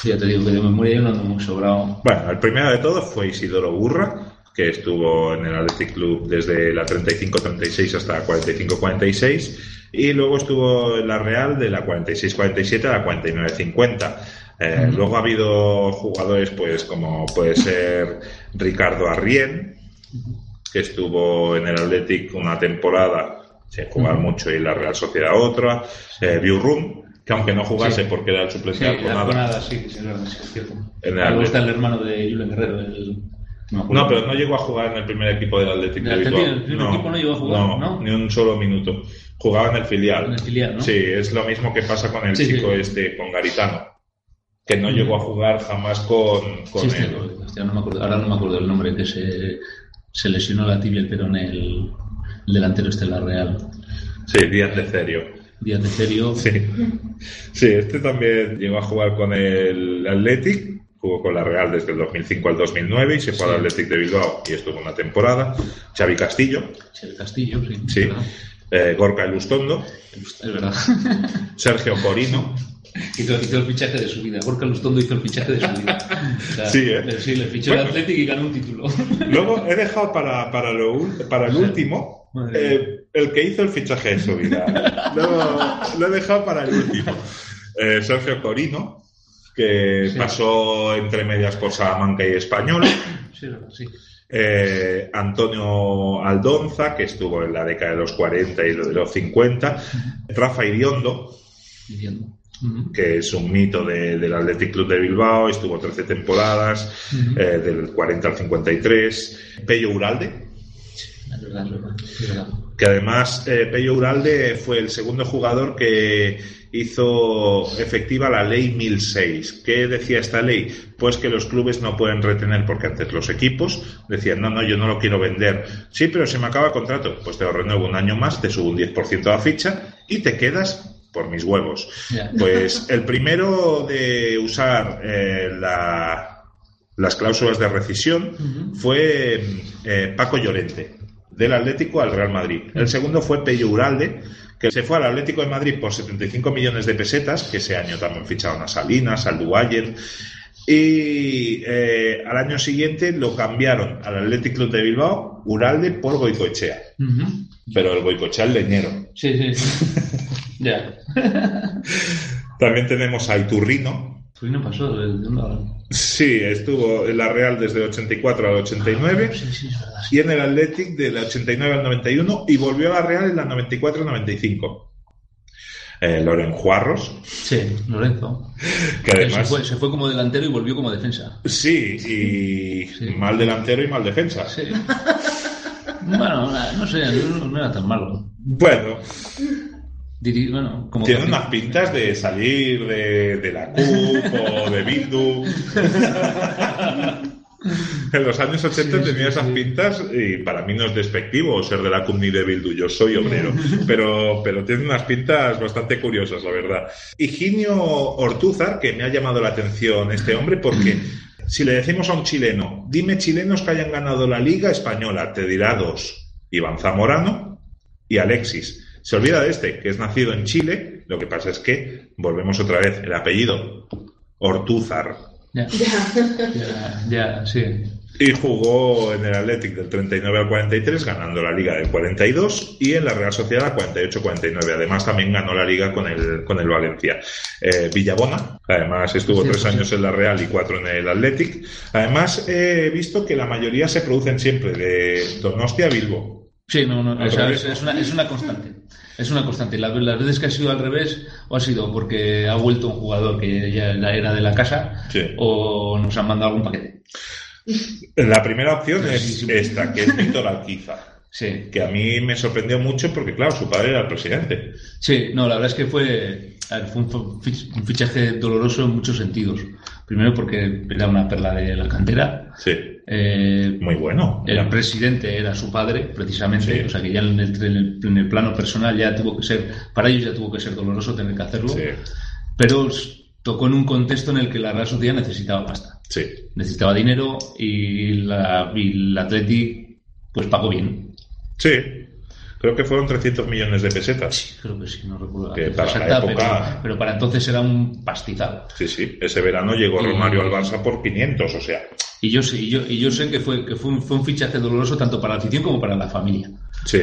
Ya te digo que de memoria yo no ando muy sobrado. Bueno, el primero de todos fue Isidoro Burra, que estuvo en el Athletic Club desde la 35-36 hasta la 45-46, y luego estuvo en la Real de la 46-47 a la 49-50. Eh, Luego ha habido jugadores, pues como puede ser Ricardo Arrién, que estuvo en el Athletic una temporada sin jugar mucho y en la Real Sociedad otra. Eh, Biurrum, que aunque no jugase Sí. porque era el suplente Sí, Conada, sí, sí, es cierto. En el Luego Athletic. está el hermano de Julen Guerrero. El... No, pero no llegó a jugar en el primer equipo del Athletic ¿Del de Athletic, Bilbao. en el primer equipo no llegó a jugar, no? ni un solo minuto. Jugaba en el filial. En el filial, ¿no? Sí, es lo mismo que pasa con el Sí, sí. chico este, con Garitano, que no llegó a jugar jamás con, con Sí, él. hostia, no me acuerdo- ahora no me acuerdo del nombre, que se, se lesionó la tibia el perón el, el delantero este de la Real. Sí, Díaz de Cerio. Díaz de Cerio. Sí. sí, este también llegó a jugar con el Athletic, jugó con la Real desde el 2005 al 2009 y se fue Sí. al Athletic de Bilbao y estuvo una temporada. Xavi Castillo, El Castillo, sí. sí. Eh, Gorka Elustondo, Es verdad. [LAUGHS] Sergio Corino. hizo, hizo el fichaje de su vida. Jorge Lustondo hizo el fichaje de su vida. O sea, Sí, ¿eh? Sí, le fichó Bueno. el Athletic y ganó un título. [LAUGHS] Luego he dejado para, para, lo, ul- para el último eh, el que hizo el fichaje de su vida. Lo, lo he dejado para el último. Eh, Sergio Corino, que Sí. pasó entre medias por Salamanca y Español. Sí, sí. Eh, Antonio Aldonza, que estuvo en la década de los 40 y de los 50. Rafa Iriondo, que es un mito de- del Athletic Club de Bilbao, estuvo 13 temporadas, eh, del 40 al 53. Pello Uralde, Es verdad, es verdad. es verdad. que además eh, Pello Uralde fue el segundo jugador que hizo efectiva la ley 1006. ¿Qué decía esta ley? Pues que los clubes no pueden retener, porque antes los equipos decían, no, no, yo no lo quiero vender. Sí, pero se me acaba el contrato. Pues te lo renuevo un año más, te subo un 10% a la ficha y te quedas por mis huevos. Pues el primero de usar eh, la- las cláusulas de rescisión fue eh, Paco Llorente, del Atlético al Real Madrid. El segundo fue Pello Uralde, que se fue al Atlético de Madrid por 75 millones de pesetas, que ese año también ficharon a Salinas, al Duayer. Y eh, al año siguiente lo cambiaron al Atlético Club de Bilbao, Uralde, por Goicoechea. Ujú. Pero el Goicoechea el leñero. Sí, sí, sí. [LAUGHS] ya. También tenemos a Iturrino, no pasó de una... Sí, estuvo en la Real desde el 84 al 89 Sí, sí, es verdad. sí. y en el Athletic del 89 al 91 y volvió a la Real en la 94 95. Eh, Loren Juarros, Sí, Lorenzo. que se, además... fue, se fue como delantero y volvió como defensa. Sí, y mal delantero y mal defensa. Bueno, no sé, no, no era tan malo. Bueno, Diri- bueno, como tiene que- unas pintas de salir de, de la CUP o de Bildu. [LAUGHS] En los años 80 Sí, sí, tenía esas sí. pintas y para mí no es despectivo ser de la CUP ni de Bildu, yo soy obrero, [LAUGHS] pero, pero tiene unas pintas bastante curiosas, la verdad. Higinio Ortúzar, que me ha llamado la atención este hombre porque si le decimos a un chileno, dime chilenos que hayan ganado la Liga Española, te dirá dos, Iván Zamorano y Alexis. Se olvida de este, que es nacido en Chile, lo que pasa es que, volvemos otra vez, el apellido, Ortúzar. Ya, Ya. sí. Y jugó en el Athletic del 39 al 43, ganando la Liga del 42, y en la Real Sociedad 48-49. Además, también ganó la Liga con el, con el Valencia. Eh, Villabona, además estuvo Sí, tres sí. años en la Real y cuatro en el Athletic. Además, he visto que la mayoría se producen siempre de Donostia a Bilbo. Sí, no, no, Al o sea, revés, es, una, es una constante. Es una constante. La- Las, veces que ha sido al revés, o ha sido porque ha vuelto un jugador que ya era de la casa, Sí. o nos han mandado algún paquete. La primera opción es sí. esta, que es Víctor Alquiza. Sí, Que a mí me sorprendió mucho porque, claro, su padre era el presidente. sí, no, la verdad es que fue, un fichaje doloroso en muchos sentidos. Primero porque era una perla de la cantera. Sí. Eh, Muy bueno. el presidente era su padre, precisamente, Sí. o sea que ya en el, en el- en el plano personal ya tuvo que ser, para ellos ya tuvo que ser doloroso tener que hacerlo, Sí. pero tocó en un contexto en el que la Real Sociedad necesitaba pasta, Sí. necesitaba dinero y, la, y el Athletic pues pagó bien. Sí. Creo que fueron 300 millones de pesetas. Creo que sí, no recuerdo Que para la época- pero, pero para entonces era un pastizal. Sí, sí. Ese verano llegó Y- Romario al Barça por 500, o sea. Y yo sé, y yo, y yo sé que, fue, que fue, un, fue un fichaje doloroso tanto para la afición como para la familia. Sí.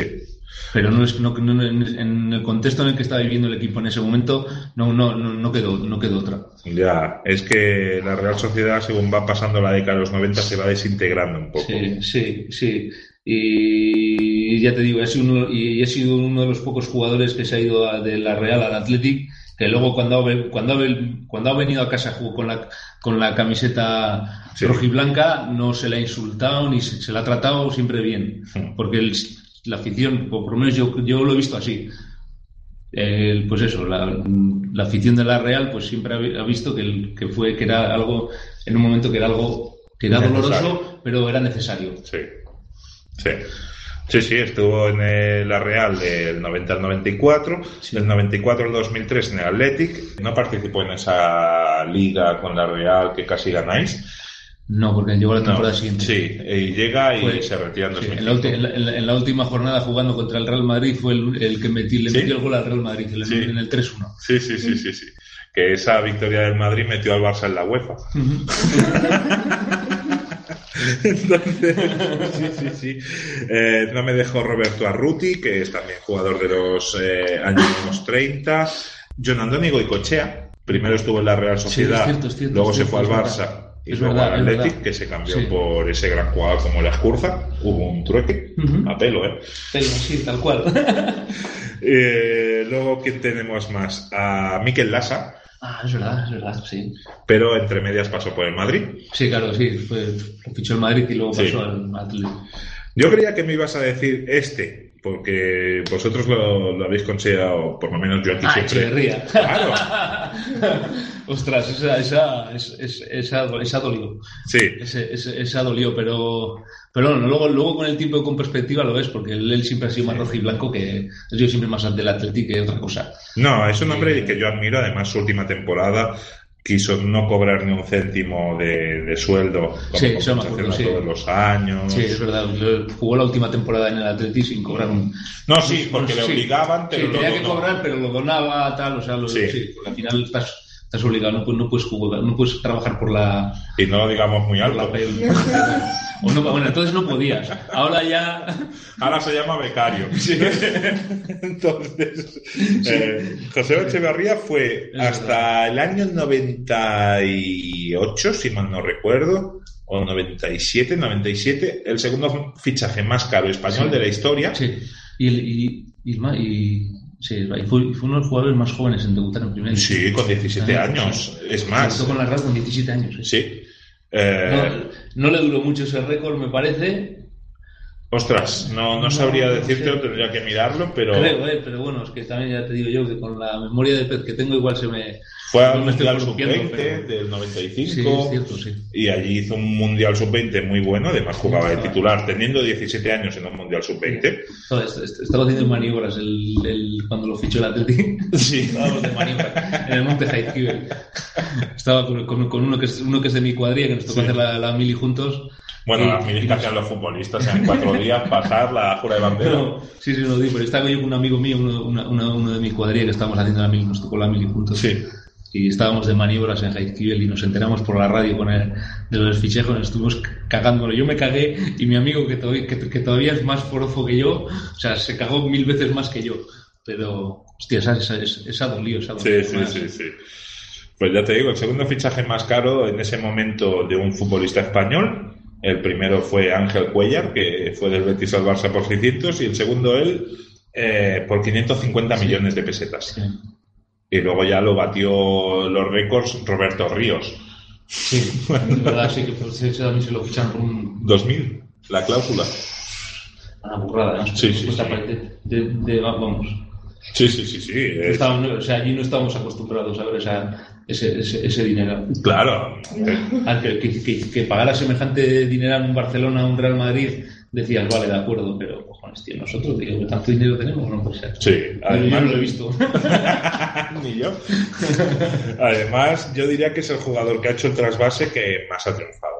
Pero no es, no, no- en el contexto en el que estaba viviendo el equipo en ese momento, no, no, no, no quedó, no quedó otra. Ya, es que la Real Sociedad, según va pasando la década de los 90, se va desintegrando un poco. Sí, sí, sí. Y ya te digo, he sido uno, y he sido uno de los pocos jugadores que se ha ido a- de la Real al Athletic, que luego cuando ha, cuando ha, cuando ha venido a casa jugó con la, con la camiseta Sí. rojiblanca, no se le ha insultado ni se, se la ha tratado siempre bien. Porque el- la afición, por lo menos yo, yo lo he visto así. Pues eso, la, la afición de la Real pues siempre ha, vi- ha visto que, el- que fue que era algo en un momento que era algo que era Necesario. doloroso pero era necesario Sí. Sí. Sí, sí, estuvo en el- la Real del 90 al 94, Sí. del 94 al 2003 en el Athletic. No participó en esa liga con la Real que casi ganáis. no porque llegó la No. temporada siguiente Sí, y llega y Fue- se retira en sí, 2005. en, la en la- en la- última jornada jugando contra el Real Madrid fue el, el que metí- le ¿Sí? metió el gol al Real Madrid en el, Sí. en el 3-1 Sí, sí, sí, sí, sí. Que esa victoria del Madrid metió al Barça en la UEFA. [LAUGHS] Entonces, [LAUGHS] sí, sí, sí. Eh, no me dejó Roberto Arruti, que es también jugador de los eh, años 30. John Andoni Goicochea. Primero estuvo en la Real Sociedad, es cierto, es cierto, luego es se fue al Barça verdad. y Es luego verdad, al es Athletic, verdad. que se cambió Sí. por ese gran jugador como la Escurza. Hubo un trueque Ujú. a pelo, ¿eh? pero sí tal cual [LAUGHS] Eh, Luego, ¿quién tenemos más? A Miquel Lassa, ah es verdad es verdad sí pero entre medias pasó por el Madrid. sí claro sí fue, lo fichó el Madrid y luego Sí. pasó al Atlético Yo creía que me ibas a decir este, porque vosotros lo, lo habéis considerado, por lo menos yo aquí ah siempre. Claro, [LAUGHS] ostras esa esa es- es- esa, esa dolió sí. Ese, ese, esa dolió, pero, pero bueno, luego, luego con el tiempo y con perspectiva lo ves, porque él, él siempre ha sido más rojo y blanco que yo siempre más del Atlético que otra cosa. No, es un hombre que yo admiro, además su última temporada quiso no cobrar ni un céntimo de, de sueldo como Sí, eso me acuerdo, sí. todos los años. Sí, es verdad, jugó la última temporada en el Atlético sin cobrar un... No, sí, porque Sí, le obligaban, pero sí, tenía que no. cobrar, pero lo donaba, tal, o sea, lo, Sí. sí. porque al final estás, estás obligado, no puedes, no puedes jugar, no puedes trabajar por la... Y no lo digamos muy alto. [LAUGHS] o no, bueno, entonces no podías. Ahora ya... Ahora se llama becario. Entonces, eh, José Echeverría fue Es hasta el año 98, si mal no recuerdo, o 97, 97, el segundo fichaje más caro español Sí. de la historia. Sí, y, y, y, sí, fue, fue uno de los jugadores más jóvenes en debutar en primera. Sí, con 17 También, años. sí. Es más, Debutó con la con 17 años. sí. Eh, No, no le duró mucho ese récord, me parece. Ostras, no, no sabría decirte, tendría que mirarlo, pero Creo, eh, pero bueno, es que también ya te digo yo que con la memoria de pez que tengo igual se me... fue al no Mundial columpiando, Sub-20 pero- del 95. Sí, es cierto, sí. y allí hizo un Mundial Sub-20 muy bueno, además jugaba de titular, teniendo 17 años en un Mundial Sub-20. No, est- est- Estaba haciendo maniobras el, el- cuando lo fichó el Atlético. Sí. [LAUGHS] Estábamos de maniobras en el Monte Jaizkibel. Estaba con, con- con uno, que es, uno que es de mi cuadrilla, que nos tocó Sí. hacer la, la mili juntos. Bueno, Y- las milis que hacían los futbolistas en cuatro [LAUGHS] días, pasar la jura de bandera. No, sí, sí, lo digo, pero estaba yo con un amigo mío, uno, una- uno de mi cuadrilla, que estábamos haciendo la mili, nos tocó la mili juntos. Sí. Y estábamos de maniobras en Jaizkibel y nos enteramos por la radio con el, de los fichejos, estuvimos cagándolo. Yo me cagué y mi amigo, que todavía, que, que todavía es más forofo que yo, o sea, se cagó mil veces más que yo. Pero, hostia, esa, esa, esa, esa dolió, Sí, sí, sí, sí. Pues ya te digo, el segundo fichaje más caro en ese momento de un futbolista español El primero fue Ángel Cuellar, que fue del Betis al Barça por 600, y el segundo él eh, por 550 millones de pesetas. Y luego ya lo batió los récords Roberto Ríos. Sí, [LAUGHS] en verdad sí que pues, también se lo fichan por un- 2000, la cláusula. una burrada, ¿no? Sí, sí, de- de- de- vamos. Sí, sí, sí, sí. es- o sea, allí no estábamos acostumbrados a ver esa, ese, ese, ese dinero. Claro. Al que, que, que- que pagara semejante dinero en un Barcelona o un Real Madrid, decías, vale, de acuerdo, pero cojones, tío, nosotros, digo, que tanto dinero tenemos, no puede ser. Sí, además- no lo he visto. [LAUGHS] Ni yo. [LAUGHS] Además, yo diría que es el jugador que ha hecho el trasvase que más ha triunfado.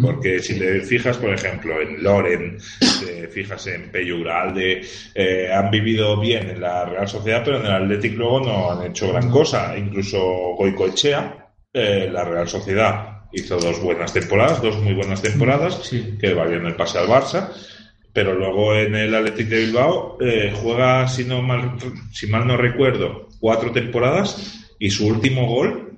Porque si te fijas, por ejemplo, en Loren, te fijas en Pello Uralde, eh, han vivido bien en la Real Sociedad, pero en el Athletic luego no han hecho gran cosa. Incluso Goicoechea, eh, la Real Sociedad, hizo dos buenas temporadas, dos muy buenas temporadas, Sí. que valieron el pase al Barça. Pero luego en el Athletic de Bilbao eh, juega, si, no mal, si mal no recuerdo, cuatro temporadas y su último gol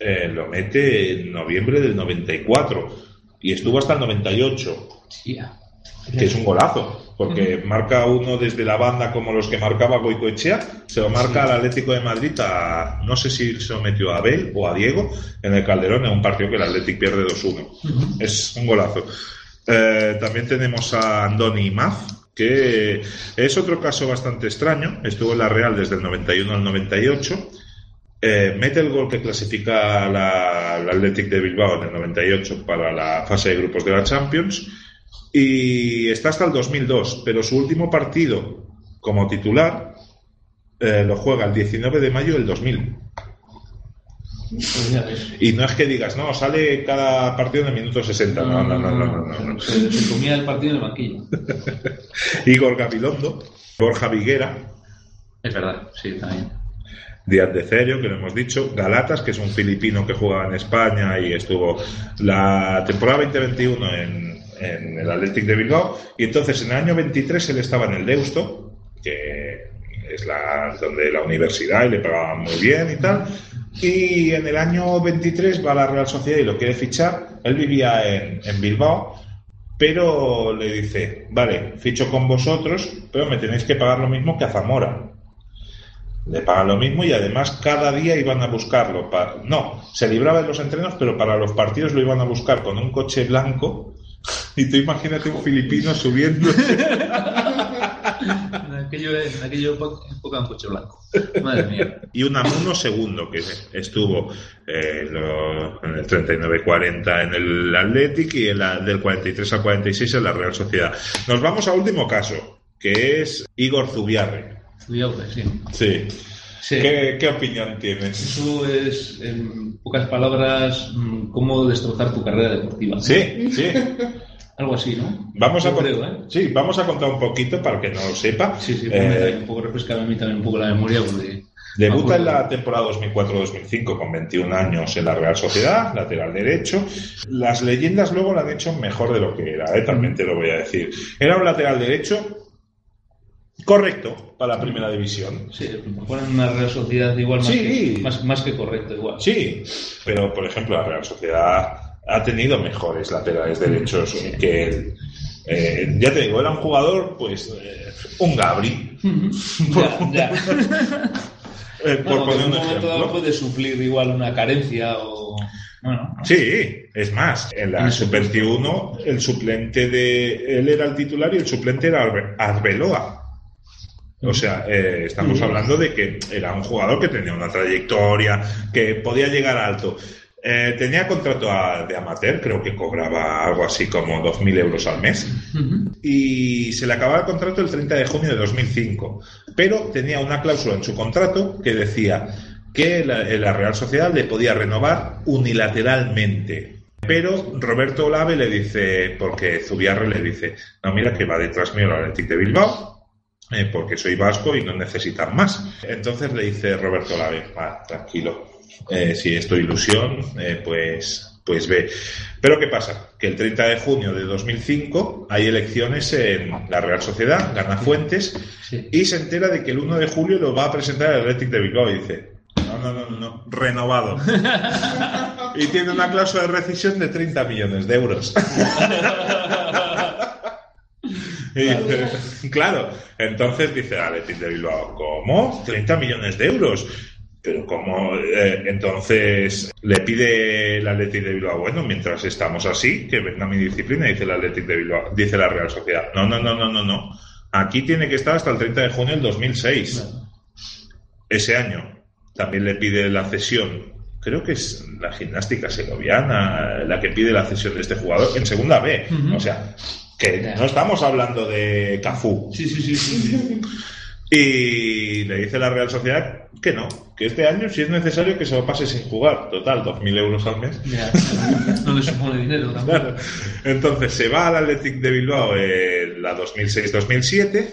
eh, lo mete en noviembre del 94 y estuvo hasta el 98, Tía. que es un golazo, porque marca uno desde la banda como los que marcaba Goicoechea, se lo marca al Atlético de Madrid a, no sé si se lo metió a Abel o a Diego en el Calderón en un partido que el Atlético pierde 2-1. Es un golazo. Eh, también tenemos a Andoni Maz, que es otro caso bastante extraño. Estuvo en la Real desde el 91 al 98. Eh, mete el gol que clasifica la- al Athletic de Bilbao en el 98 para la fase de grupos de la Champions. Y está hasta el 2002, pero su último partido como titular eh, lo juega el 19 de mayo del 2000. Pues. Y no es que digas, no, sale cada partido en el minuto 60. No, no, no, no, no, no, no. Se, se comía el partido en el banquillo. [LAUGHS] Igor Gabilondo, Borja Viguera, Es verdad, sí, también. Díaz de Cerio, que lo hemos dicho, Galatas, que es un filipino que jugaba en España y estuvo la temporada 2021 en, en el Athletic de Bilbao, y entonces en el año 23 él estaba en el Deusto, que es la, donde la universidad y le pagaban muy bien y tal, y en el año 23 va a la Real Sociedad y lo quiere fichar, él vivía en, en Bilbao, pero le dice, vale, ficho con vosotros, pero me tenéis que pagar lo mismo que a Zamora. Le pagan lo mismo y además cada día iban a buscarlo. pa- No, se libraba de los entrenos, pero para los partidos lo iban a buscar con un coche blanco. [LAUGHS] Y tú imagínate un filipino subiendo. [LAUGHS] En aquello, en aquello época un coche blanco. Madre mía. y un Amuno segundo que estuvo eh, lo- en el 39-40 en el Athletic y en la, del 43 al 46 en la Real Sociedad. Nos vamos a último caso, que es Igor Zubiarre. Cuidado, sí. Sí. Sí. ¿Qué, qué opinión tienes? Eso es, en pocas palabras, mm, cómo destrozar tu carrera deportiva. Sí, [LAUGHS] sí. Algo así, ¿no? Vamos a, Yo creo, ¿eh? sí, vamos a contar un poquito para que no lo sepa. Sí, sí, Eh, un poco refrescar a mí también un poco la memoria porque... Debuta en la temporada 2004-2005 con 21 años en la Real Sociedad, lateral derecho. Las leyendas luego lo han hecho mejor de lo que era, ¿eh? también te lo voy a decir. Era un lateral derecho correcto para la primera división. Sí, ponen una Real Sociedad igual más, Sí. que, más, más que correcto, igual. Sí, pero por ejemplo la Real Sociedad ha tenido mejores laterales derechos que él. Eh, ya te digo, era un jugador, pues, eh, un Gabri, [LAUGHS] Ya, ya. [LAUGHS] eh, por Bueno, que poner un un momento dado ejemplo. puede suplir igual una carencia o... Bueno, ¿no? Sí, es más, en la el sub-21 el suplente de él era el titular y el suplente era Arbe- Arbeloa. O sea, eh, estamos hablando de que era un jugador que tenía una trayectoria, que podía llegar alto. Eh, tenía contrato a- de amateur, creo que cobraba algo así como 2.000 euros al mes. Y se le acababa el contrato el 30 de junio de 2005. Pero tenía una cláusula en su contrato que decía que la, la Real Sociedad le podía renovar unilateralmente. Pero Roberto Olave le dice, porque Zubiarre le dice, no, mira que va detrás mío el Athletic de Bilbao, eh, porque soy vasco y no necesitan más. Entonces le dice Roberto Olave, "Ah, tranquilo, eh, si es tu ilusión, eh, pues, pues ve. Pero ¿qué pasa? Que el 30 de junio de 2005 hay elecciones en la Real Sociedad, gana Fuentes, Sí. y se entera de que el 1 de julio lo va a presentar el Athletic de Bilbao y dice, no, no, no, no, no, renovado. [LAUGHS] y tiene una cláusula de rescisión de 30 millones de euros. [LAUGHS] Y claro, entonces dice Athletic de Bilbao, ¿cómo? 30 millones de euros. Pero como entonces le pide el Athletic de Bilbao, bueno, mientras estamos así, que venga mi disciplina, dice el Athletic de Bilbao, dice la Real Sociedad. No, no, no, no, no, no. Aquí tiene que estar hasta el 30 de junio del 2006. Ese año. También le pide la cesión. Creo que es la gimnástica segoviana la que pide la cesión de este jugador en segunda B. O sea, que no estamos hablando de Cafú. Sí, sí, sí. [LAUGHS] Y le dice la Real Sociedad que no, que este año si es necesario que se lo pase sin jugar. Total, 2.000 euros al mes. No le supone dinero tampoco. Claro. Entonces se va al Athletic de Bilbao en la 2006-2007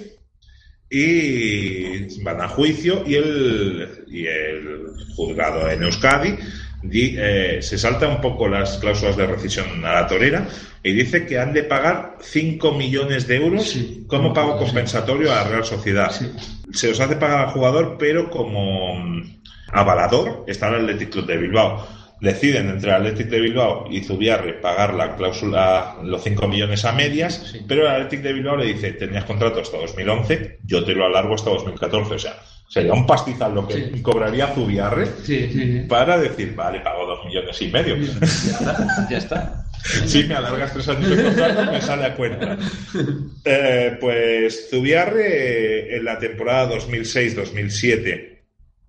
y van a juicio y el, y el juzgado en Euskadi di- eh, se salta un poco las cláusulas de rescisión a la torera y dice que han de pagar 5 millones de euros Sí. como pago Sí. compensatorio a la Real Sociedad. Sí. Se los hace pagar al jugador, pero como mm, avalador está el Athletic Club de Bilbao. Deciden entre el Athletic de Bilbao y Zubiarre pagar la cláusula, los 5 millones a medias, pero el Athletic de Bilbao le dice, tenías contrato hasta 2011, yo te lo alargo hasta 2014. O sea, sería un pastizal lo que Sí. cobraría Zubiarre Sí, para decir, vale, pago 2 millones y medio. Ya está, ya está. Si me alargas tres años de contrato, me sale a cuenta. Eh, pues Zubiarre, en la temporada 2006-2007,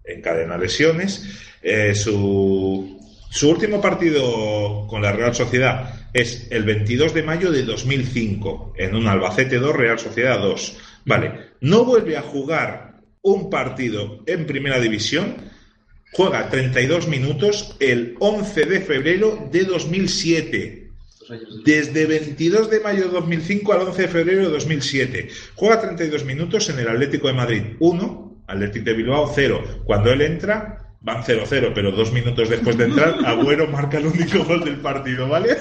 encadena lesiones. Eh, su, su último partido con la Real Sociedad es el 22 de mayo de 2005, en un Albacete 2, Real Sociedad 2. Vale, no vuelve a jugar un partido en primera división Juega 32 minutos el 11 de febrero de 2007. Desde 22 de mayo de 2005 al 11 de febrero de 2007. Juega 32 minutos en el Atlético de Madrid 1, Atlético de Bilbao 0. Cuando él entra, van 0-0, pero dos minutos después de entrar, [LAUGHS] Agüero marca el único gol del partido, ¿vale?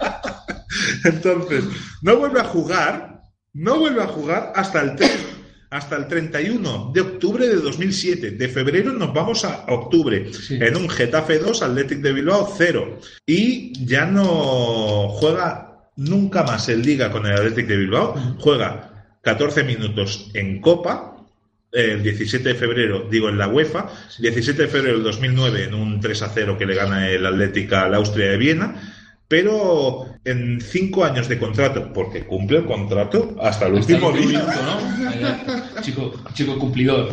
[LAUGHS] Entonces, no vuelve a jugar, no vuelve a jugar hasta el 3 hasta el 31 de octubre de 2007. De febrero nos vamos a octubre. Sí. En un Getafe 2, Athletic de Bilbao 0. Y ya no juega nunca más en Liga con el Athletic de Bilbao. Juega 14 minutos en Copa. El 17 de febrero, digo en la UEFA, 17 de febrero del 2009 en un 3 a 0 que le gana el Atlético al Austria de Viena, pero en cinco años de contrato, porque cumple el contrato hasta el Hasta el último día. minuto, ¿no? Chico, chico cumplidor.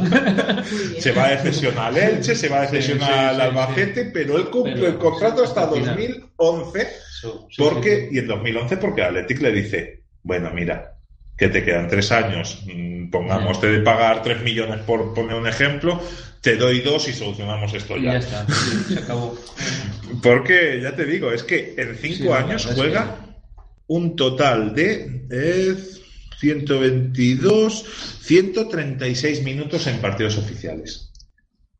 Se va de cesión al Elche, se va de Sí, cesión sí, al sí, Albacete, pero él cumple Pero, el contrato hasta hasta el final. 2011, Eso, sí, porque, sí. y en 2011 porque Atletic le dice, bueno, mira, que te quedan tres años, mm, pongamos, te de pagar tres millones por poner un ejemplo, te doy dos y solucionamos esto Y ya. ya está, sí, se acabó. Porque, ya te digo, es que en cinco Sí, años juega un total de eh, 122, 136 minutos en partidos oficiales.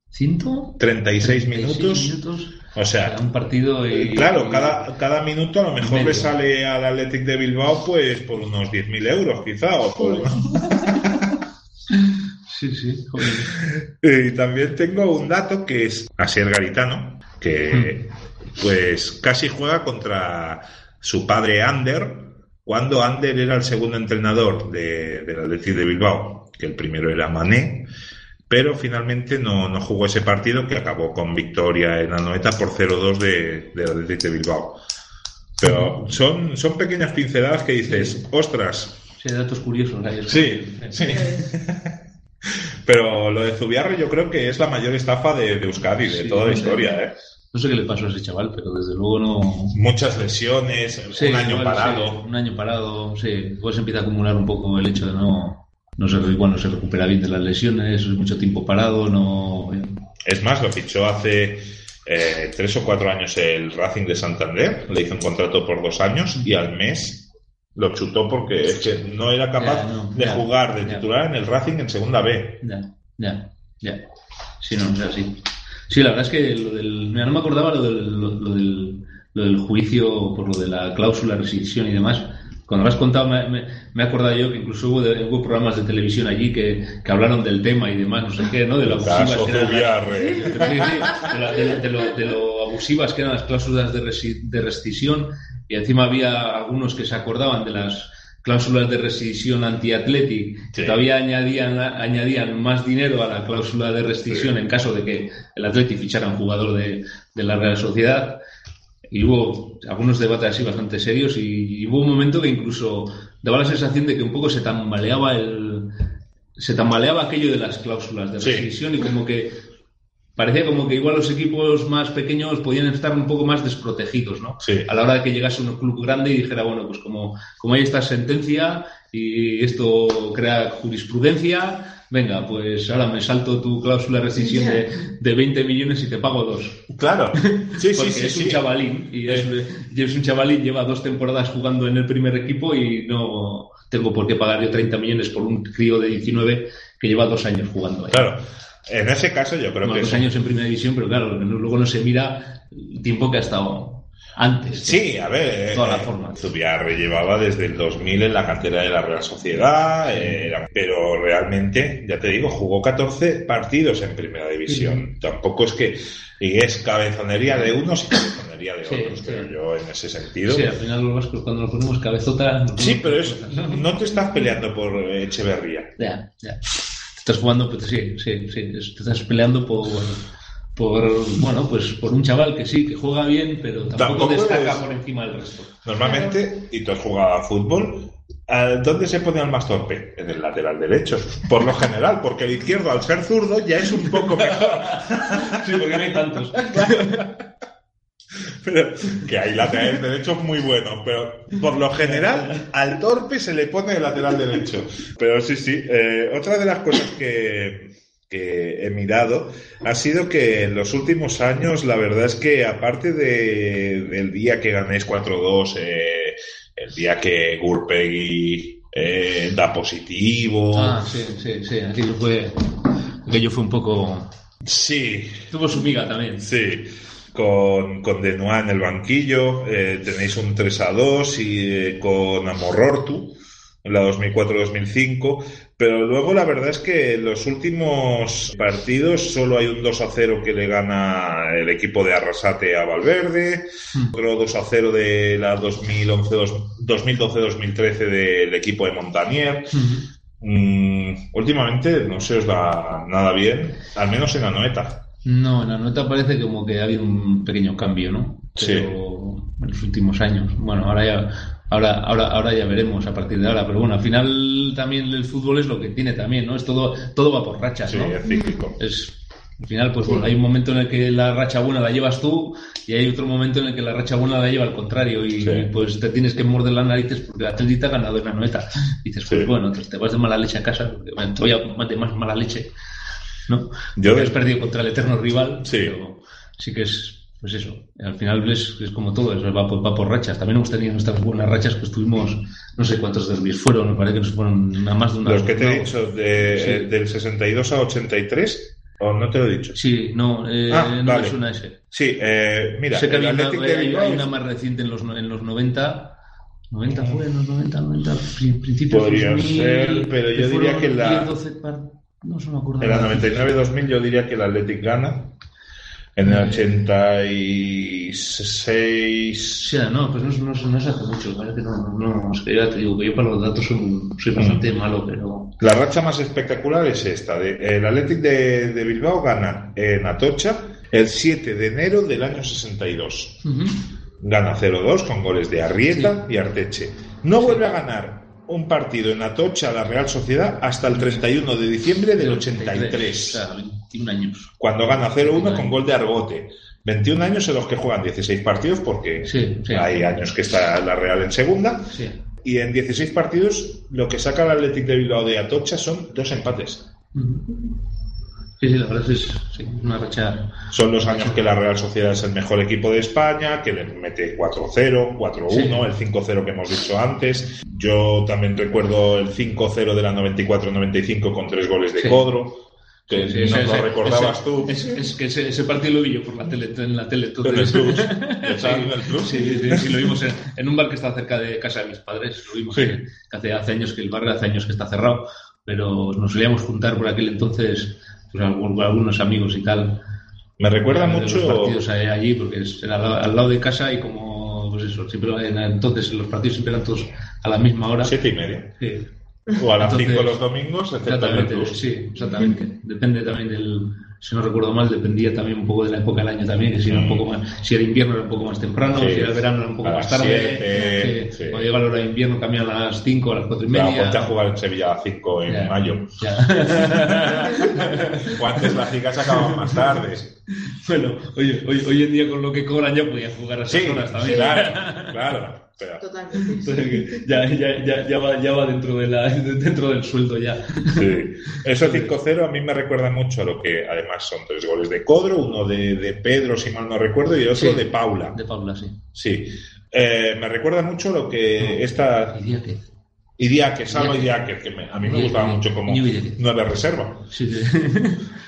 ¿Ciento? 36 minutos. minutos. O sea, un partido y... claro, cada, cada minuto a lo mejor medio. le sale al Athletic de Bilbao pues por unos 10.000 euros quizá. O por- Sí, sí, joder. [LAUGHS] Y también tengo un dato que es Asier Garitano, que pues casi juega contra su padre Ander, cuando Ander era el segundo entrenador de, del Athletic de Bilbao, que el primero era Mané, pero finalmente no, no jugó ese partido que acabó con victoria en Anoeta por 0-2 de, del Athletic de Bilbao. Pero son, son pequeñas pinceladas que dices, ostras, Sí, datos curiosos. Sí, sí. [LAUGHS] Pero lo de Zubiarre yo creo que es la mayor estafa de, de Euskadi, de Sí, toda la historia, ¿eh? No sé qué le pasó a ese chaval, pero desde luego no... Muchas lesiones, Sí, un año igual, parado. sí, un año parado, sí. Pues empieza a acumular un poco el hecho de no... No se, bueno, se recupera bien de las lesiones, mucho tiempo parado, no... Es más, lo fichó hace eh, tres o cuatro años el Racing de Santander, le hizo un contrato por dos años y al mes lo chutó porque es que no era capaz no, de jugar de titular en el Racing en segunda B. Ya, ya, ya. Sí, no, o sea, sí. Sí, la verdad es que lo del... no me acordaba lo del, lo, lo del, lo del juicio por lo de la cláusula, rescisión y demás. Cuando lo has contado me, me, me he acordado yo que incluso hubo, de- hubo programas de televisión allí que, que hablaron del tema y demás, no sé qué, ¿no? De lo abusivas que eran las- de, lo, de lo- de lo- de lo abusivas que eran las cláusulas de, resi- de rescisión y encima había algunos que se acordaban de las cláusulas de rescisión anti-athletic que Sí. todavía añadían, añadían más dinero a la cláusula de rescisión Sí. en caso de que el Athletic fichara un jugador de, de la Real Sociedad y hubo algunos debates así bastante serios y, hubo un momento que incluso daba la sensación de que un poco se tambaleaba el se tambaleaba aquello de las cláusulas de Sí. rescisión y como que parecía como que igual los equipos más pequeños podían estar un poco más desprotegidos, ¿no? Sí. A la hora de que llegase un club grande y dijera, bueno, pues como, como hay esta sentencia y esto crea jurisprudencia, venga, pues ahora me salto tu cláusula de rescisión de, de 20 millones y te pago dos. Claro. [LAUGHS] Sí, Porque sí, sí. es un chavalín y es, y es un chavalín, lleva dos temporadas jugando en el primer equipo y no tengo por qué pagar yo 30 millones por un crío de 19 que lleva dos años jugando ahí. Claro. En ese caso yo creo Bueno, que dos años en primera división, pero claro, luego no se mira el tiempo que ha estado antes. Sí, a ver, Toda la eh, forma. Zubiarre llevaba desde el 2000 en la cantera de la Real Sociedad, eh, era- pero realmente, ya te digo, jugó 14 partidos en primera división. Tampoco es que, y es cabezonería de unos y [COUGHS] cabezonería de Sí, otros, sí. creo yo, en ese sentido. Sí, al final los vascos cuando nos ponemos cabezota... nos Sí, ponemos pero es, cabezota. no te estás peleando por eh, Echeverría. Ya, ya. Te estás jugando, pues sí, sí, sí. Te estás peleando por, por, bueno, pues por un chaval que sí, que juega bien, pero tampoco, Tampoco destaca es- por encima del resto. Normalmente, y tú has jugado a fútbol, ¿a ¿dónde se pone al más torpe? En el lateral derecho. Por lo general, porque el izquierdo, al ser zurdo, ya es un poco [LAUGHS] mejor. Sí, porque no hay tantos. [LAUGHS] Pero, que hay laterales derechos muy buenos, pero por lo general al torpe se le pone el lateral derecho. Pero sí, sí. eh, otra de las cosas que, que he mirado ha sido que en los últimos años, la verdad es que aparte de, del día que ganéis 4-2, eh, el día que Gurpegui eh, da positivo. Ah, sí, sí, sí. Aquello fue, aquello fue un poco... Sí, Tuvo su miga también. Sí, con, con Denois en el banquillo, eh, tenéis un 3 a 2 y eh, con Amorortu en la 2004-2005, pero luego la verdad es que en los últimos partidos solo hay un 2 a 0 que le gana el equipo de Arrasate a Valverde, otro 2 a 0 de la 2011 2012-2013 del equipo de Montanier. Mm, últimamente no se os da nada bien, al menos en la noeta. No, en la nota parece como que ha habido un pequeño cambio, ¿no? Sí. En los últimos años. Bueno, ahora ya, ahora, ahora, ahora ya veremos a partir de ahora. Pero bueno, al final también el fútbol es lo que tiene también, ¿no? Es todo, todo va por rachas, Sí, ¿no? es cíclico. Es, al final, pues bueno, hay un momento en el que la racha buena la llevas tú y hay otro momento en el que la racha buena la lleva al contrario y Sí. pues te tienes que morder las narices porque el Atlético ha ganado en la noeta. Y dices, pues Sí. bueno, pues te vas de mala leche a casa, te voy a de más mala leche, ¿no? Yo- Porque has perdido contra el eterno rival, Sí. pero sí que es, pues eso, al final es, es como todo, eso va, por- va por rachas. También hemos tenido nuestras buenas rachas que estuvimos, no sé cuántos derbis fueron, me parece que nos fueron a más de una. Los que te he dicho, de, Sí. eh, del 62 a 83, o no te lo he dicho. Sí, no, eh, Ah, no vale. me suena ese. Sí, eh, mira, sé que había una, de hay, hay una más reciente en los, en los 90. 90 fue, en los 90, 90, pri- principios Podría 2000, ser, pero yo diría que la- 10, 12 par- no se me acuerdo. en la 99-2000 yo diría que el Athletic gana. En el 86... Sí, no, pues no, no, no es hace mucho, parece que no, no, no, es que ya te digo que yo para los datos soy, soy bastante malo, pero... La racha más espectacular es esta. de- el Athletic de, de Bilbao gana en Atocha el 7 de enero del año 62. Ujú. Gana 0-2 con goles de Arrieta y Arteche. No vuelve a ganar un partido en Atocha la Real Sociedad hasta el 31 de diciembre del 83, O sea, 21 años. cuando gana 0-1 con gol de Argote. 21 años en los que juegan 16 partidos porque Sí, sí. hay años que está la Real en segunda Sí. y en 16 partidos lo que saca el Athletic de Bilbao de Atocha son dos empates. Sí, sí, la verdad es sí, una racha... Son los años que la Real Sociedad es el mejor equipo de España, que le mete 4-0, 4-1, Sí. el 5-0 que hemos dicho antes. Yo también recuerdo el 5-0 de la 94-95 con tres goles de Sí. Codro, que Sí, ese- lo recordabas ese- tú. Es, es que ese, ese partido lo vi yo por la tele, en la tele. En el entonces- club. [LAUGHS] Sí, ¿Estaba en el club? Sí, sí, sí, lo vimos en, en un bar que está cerca de casa de mis padres. Lo vimos que, que hace, hace años que el bar hace años que está cerrado, pero nos solíamos juntar por aquel entonces, pues algún- algunos amigos y tal. Me recuerda de mucho. Los partidos allí, porque era al, lado- de casa y como, pues eso, siempre, en- entonces los partidos siempre eran todos a la misma hora. Siete y media. Sí. O a las Entonces, 5 los domingos, excepto en el Exactamente, plus. sí, exactamente. Depende también del, si no recuerdo mal, dependía también un poco de la época del año también, que si era un poco más, si era invierno era un poco más temprano, Sí. si era verano era un poco A más tarde, siete, que sí. cuando llega la hora de invierno cambian a las 5, a las 4 y Claro, media. ponte a jugar en Sevilla a las 5 en Ya, mayo. ya. [LAUGHS] O antes las ligas acaban más tarde. bueno, oye, hoy, hoy en día con lo que cobran ya podían jugar a esas Sí, horas también. claro, claro. Totalmente. Entonces, [LAUGHS] ya, ya, ya, ya, va, ya va dentro, de la, [LAUGHS] dentro del sueldo ya. Sí. Eso 5-0 a mí me recuerda mucho a lo que además son tres goles de Codro, uno de, de Pedro, si mal no recuerdo, y otro Sí. de Paula. De Paula, sí. Sí. Eh, me recuerda mucho lo que esta Diría que. Idiáquez, Salva Idiáquez. Idiáquez, que me- a mí me Idiáquez, gustaba mucho como Idiáquez. nueve reserva. Sí, [LAUGHS] sí.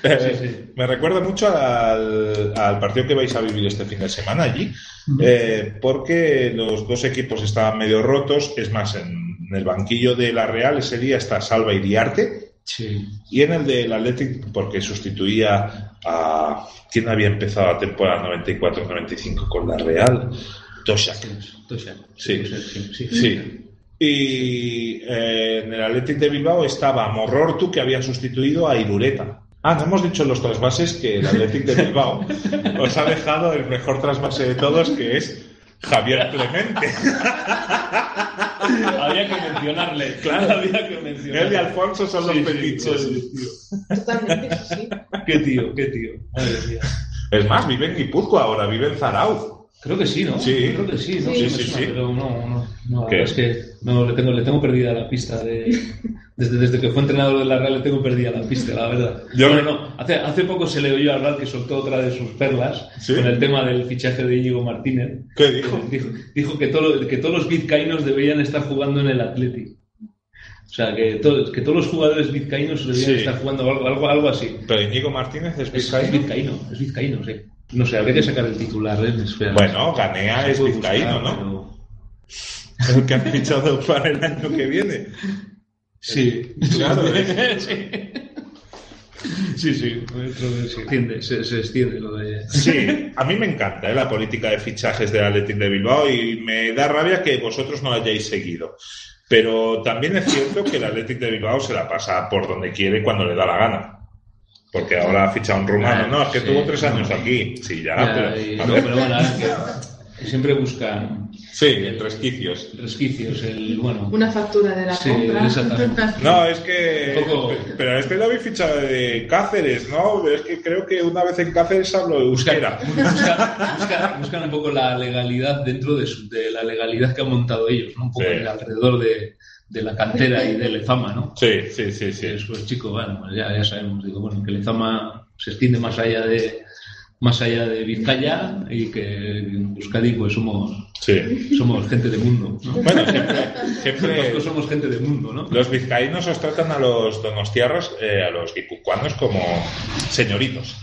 Eh, Sí. Me recuerda mucho al, al partido que vais a vivir este fin de semana allí, eh, porque los dos equipos estaban medio rotos. Es más, en, en el banquillo de la Real ese día está Salva Iriarte Sí. y en el del Athletic, porque sustituía a quien había empezado la temporada 94-95 con la Real. Sí. Tosha, sí, sí. Sí. Y eh, en el Athletic de Bilbao estaba Morrortu, que había sustituido a Irureta. Ah, no hemos dicho en los trasvases que el Athletic de Bilbao [LAUGHS] os ha dejado el mejor trasvase de todos, que es Javier Clemente. [LAUGHS] Había que mencionarle. Claro. Había que mencionarle. Él y Alfonso son los Sí, sí, joder, tío. Totalmente, sí, sí. Qué tío, qué tío. Madre mía. Es más, vive en Guipúzcoa ahora, vive en Zarauz. Creo que sí, ¿no? Sí. Creo que sí, ¿no? Sí, sí, suena, sí. Pero no, no. no la ¿Qué? verdad es que no, le, tengo, le tengo perdida la pista. De, desde, desde que fue entrenador de la Real le tengo perdida la pista, la verdad. Yo me- no, hace, hace poco se le oyó hablar que soltó otra de sus perlas con el tema del fichaje de Íñigo Martínez. ¿Qué dijo? [LAUGHS] Dijo, dijo que, todo, que todos los vizcaínos deberían estar jugando en el Athletic. O sea, que, to- que todos los jugadores vizcaínos deberían estar jugando algo, algo, algo así. Pero Íñigo Martínez es Es, es vizcaíno. vizcaíno, es vizcaíno, sí. No sé, habría que sacar el titular. ¿eh? Espera. Bueno, Ganea es vizcaíno, ¿no? pero- [LAUGHS] El que han fichado para el año que viene. Sí, Claro, [LAUGHS] sí. Sí, sí, se extiende, se, se extiende lo de... Sí, a mí me encanta ¿eh? la política de fichajes del Athletic de Bilbao y me da rabia que vosotros no la hayáis seguido. Pero también es cierto que el Athletic de Bilbao se la pasa por donde quiere cuando le da la gana. Porque ahora ha fichado un rumano. No, es que Sí. tuvo tres años aquí. Sí, ya, Ya, pero, y- a no, ver. pero bueno, que, que siempre buscan Sí, en resquicios. resquicios, el, bueno... Una factura de la Sí, compra. exactamente. No, es que. Poco- Pero este lo habéis fichado de Cáceres, ¿no? Es que creo que una vez en Cáceres hablo de euskera. [LAUGHS] Buscan, buscan- buscan un poco la legalidad dentro de, su- de la legalidad que han montado ellos, ¿no? Un poco Sí. en- alrededor de, de la cantera y del EFAMA, ¿no? Sí, sí, sí, Sí, sí. es, pues chico, bueno, pues ya, ya sabemos, digo, bueno, que el EFAMA se extiende más allá de más allá de Vizcaya y que en Euskadi pues somos Sí. somos gente de mundo, ¿no? Bueno, siempre, siempre [LAUGHS] Nosotros somos gente de mundo, ¿no? los vizcaínos os tratan a los donostiarras, eh, a los guipuzcoanos, como señoritos.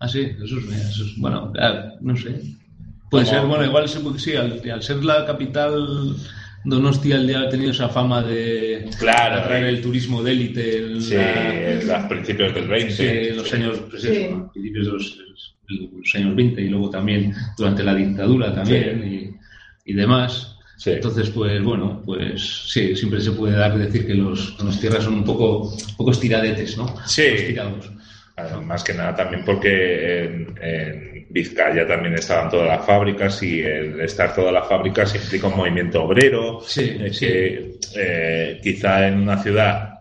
Ah, sí, eso es, eso es- bueno, claro, no sé. Puede Como- ser, bueno, igual sí, al, al ser la capital Donostia ya ha tenido esa fama de Claro, atraer eh. el turismo de élite en Sí, la- principios del 20. sí, los años, pues eso, principios de los, los años 20 y luego también durante la dictadura también y, y demás. Sí. Entonces, pues bueno, pues sí, siempre se puede dar decir que los, los tierras son un poco, un poco estiradetes, ¿no? Sí. Más que nada también porque en, en Vizcaya también estaban todas las fábricas y el estar todas las fábricas implica un movimiento obrero. Sí, eh, sí. que eh, quizá en una ciudad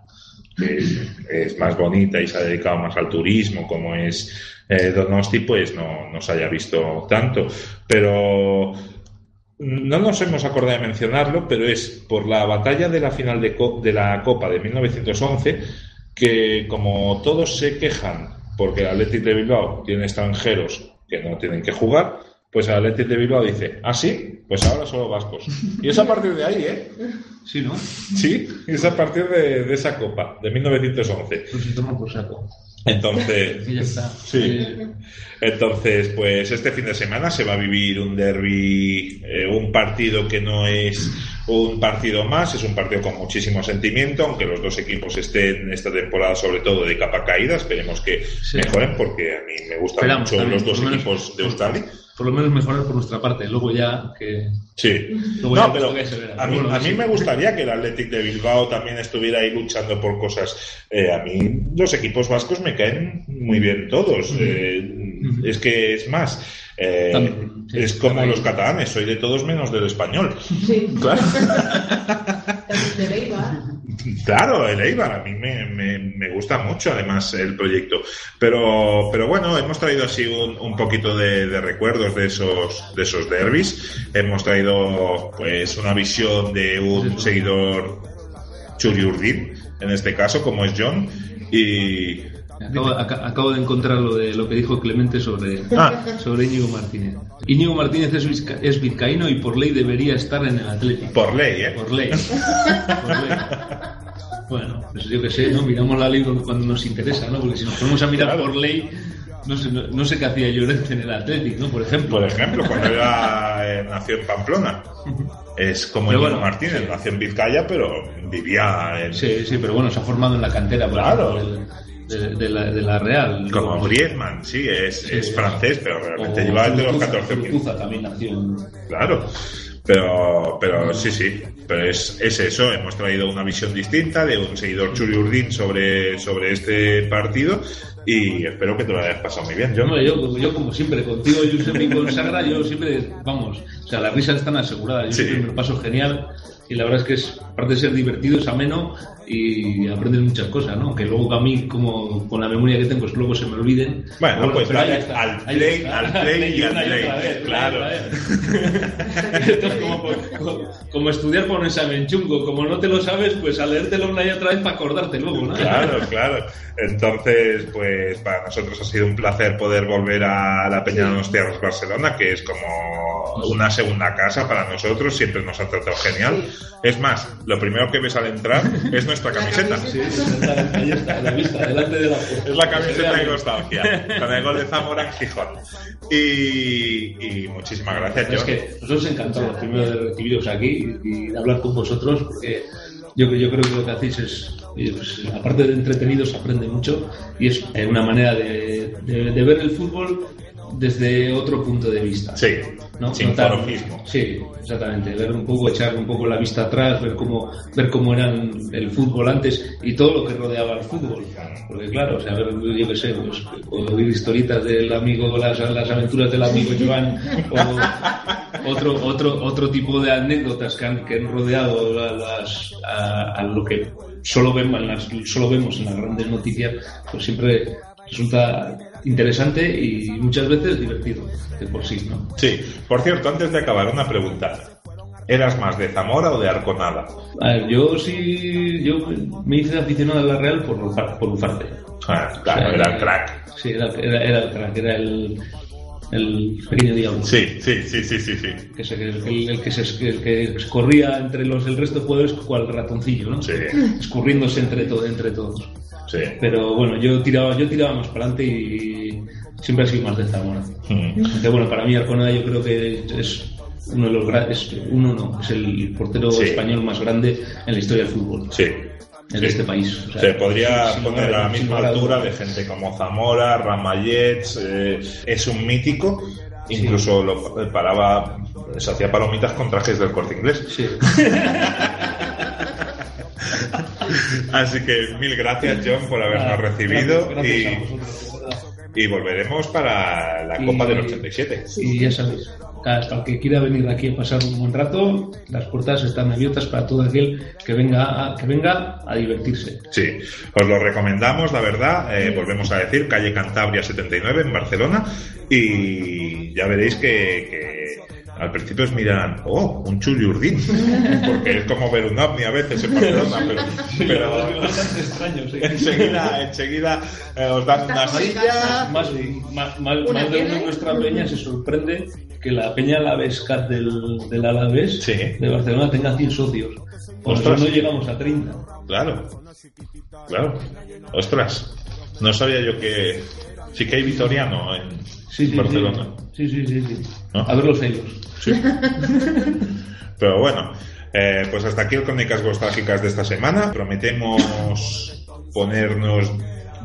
que es, es más bonita y se ha dedicado más al turismo, como es eh, Donosti, pues no, no se haya visto tanto. Pero no nos hemos acordado de mencionarlo, pero es por la batalla de la final de, co- de la Copa de 1911 que como todos se quejan porque el Athletic de Bilbao tiene extranjeros que no tienen que jugar, pues el Athletic de Bilbao dice, ah, sí, pues ahora solo vascos. [LAUGHS] Y es a partir de ahí, ¿eh? Sí, ¿no? Sí, es a partir de, de esa Copa, de 1911. Pues se toma por saco. Entonces, [LAUGHS] Y ya está. Sí. Entonces, pues este fin de semana se va a vivir un derby, eh, un partido que no es un partido más, es un partido con muchísimo sentimiento, aunque los dos equipos estén esta temporada sobre todo de capa caída, esperemos que Sí. mejoren porque a mí me gustan Esperamos mucho también, los dos menos- equipos de Euskadi. Por lo menos mejorar por nuestra parte. Luego ya que. Sí. Luego ya No, pero que se verá. a mí, Bueno, a mí sí. me gustaría que el Athletic de Bilbao también estuviera ahí luchando por cosas. Eh, a mí los equipos vascos me caen muy bien todos. Eh, es que es más, eh, También, sí, es como también. los catalanes, soy de todos menos del español. Sí. Claro. [LAUGHS] Claro, el Eibar, a mí me, me- me gusta mucho además el proyecto. Pero, pero bueno, hemos traído así un, un poquito de, de recuerdos de esos, de esos derbis. Hemos traído pues una visión de un seguidor Churiurdin, en este caso, como es John. Y Acabo, aca- acabo de encontrar lo de lo que dijo Clemente sobre, Ah. sobre Íñigo Martínez. Íñigo Martínez es, vizca- es vizcaíno y por ley debería estar en el Atlético. por ley, ¿eh? Por ley. Por ley. Bueno, pues yo que sé, ¿no? Miramos la ley cuando nos interesa, ¿no? Porque si nos ponemos a mirar Claro. por ley, no sé, no, no sé qué hacía Llorente en el Atlético, ¿no? Por ejemplo. Por ejemplo, cuando era, eh, nació en Pamplona. Es como Íñigo bueno, Martínez, sí. nació en Vizcaya, pero vivía en, Sí, sí, pero bueno, se ha formado en la cantera, por Claro. ejemplo, de, de la, de la Real. Como Griezmann, sí, es, Sí, es francés, pero realmente lleva desde los Zurutuza- 14 o 15. Zurutuza también nació en, Claro, pero, pero sí, sí, pero es, es eso, hemos traído una visión distinta de un seguidor Churi Urdín sobre, sobre este partido y espero que te lo hayas pasado muy bien, John. Hombre, yo, yo como siempre, contigo Josep y con Sagra, yo siempre, vamos, o sea, las risas están aseguradas, yo Sí. siempre me paso genial y la verdad es que es, aparte de ser divertido, es ameno y aprendes muchas cosas, ¿no? Que luego a mí, como con la memoria que tengo, pues luego se me olviden. Bueno, pues pero ahí dale está, al play, está. al play y al play, vez, claro. [LAUGHS] Esto es como, como- como estudiar por un examen chungo, como no te lo sabes, pues a leértelo una y otra vez para acordarte luego, ¿no? Claro, claro. Entonces, pues para nosotros ha sido un placer poder volver a la Peña de los Tierras Barcelona, que es como una segunda casa para nosotros, siempre nos ha tratado genial. Es más, lo primero que ves al entrar es nuestra La camiseta. camiseta. Sí, ahí está, a la vista, delante de la puerta. Es la camiseta de nostalgia, con el gol de Zamora en Gijón. Y, y muchísimas gracias, Es que nosotros encantados primero de recibiros aquí y, de hablar con vosotros, porque yo, yo creo que lo que hacéis es, pues, aparte de entretenido, se aprende mucho y es una manera de, de- de ver el fútbol desde otro punto de vista. Sí, ¿no? sin. Sí, exactamente. Ver un poco, echar un poco la vista atrás, ver cómo, ver cómo era el fútbol antes y todo lo que rodeaba al fútbol. Porque claro, o sea, ver, yo qué sé, pues, oír historietas del amigo, las, las aventuras del amigo Joan, o otro, otro, otro tipo de anécdotas que han, que han rodeado a, las, a, a lo que solo vemos, en las, solo vemos en las grandes noticias, pues siempre resulta interesante y muchas veces divertido de por sí, ¿no? Sí, por cierto, antes de acabar, una pregunta. ¿Eras más de Zamora o de Arconada? A ver, yo sí, yo me hice aficionado a la Real por, Ufar- por Ufarte. Ah, claro, O sea, era el crack. Sí, era, era, era el crack, era el, el pequeño diablo. Sí, sí, sí, sí, sí, sí. Que se, el, el- que se, el que corría entre los el resto de jugadores cual ratoncillo, ¿no? Sí. Escurriéndose entre, to- entre todos. Sí. Pero bueno, yo tiraba, yo tiraba más para adelante y siempre he sido más de Zamora. Mm. Aunque bueno, para mí Arconada yo creo que es uno de los es uno no, es el portero Sí. español más grande en la historia del fútbol. Sí. En Sí. este país. O sea, Se podría sin poner a la misma altura de gente como Zamora, Ramallets, eh, es un mítico, incluso lo eh, paraba, se hacía palomitas con trajes del corte inglés. Sí. [LAUGHS] Así que mil gracias John por habernos recibido gracias- gracias a y, volveremos para la Y- Copa del 87. Y ya sabéis, para el que quiera venir aquí a pasar un buen rato, las puertas están abiertas para todo aquel que venga a, que venga a divertirse. Sí, os lo recomendamos, la verdad. Eh, volvemos a decir, calle Cantabria 79 en Barcelona. Y ya veréis que, que al principio os miran, oh, un Chuli Urdín. Porque es como ver un ovni a veces en Barcelona. Pero, pero bastante extraño, sí. enseguida, enseguida eh, os dan una silla. Más, más, más, ¿Una más de uno de nuestra peña se sorprende que la peña Alavescat del, del Alavés Sí. de Barcelona tenga 100 socios. Por Ostras. no llegamos a 30. Claro, claro. Ostras, no sabía yo que sí que hay vitoriano en Sí, sí, Barcelona. Sí, sí, sí, sí. ¿No? A ver los celos. Sí. [LAUGHS] Pero bueno, Eh, pues hasta aquí el Crónicas Nostálgicas de esta semana. Prometemos ponernos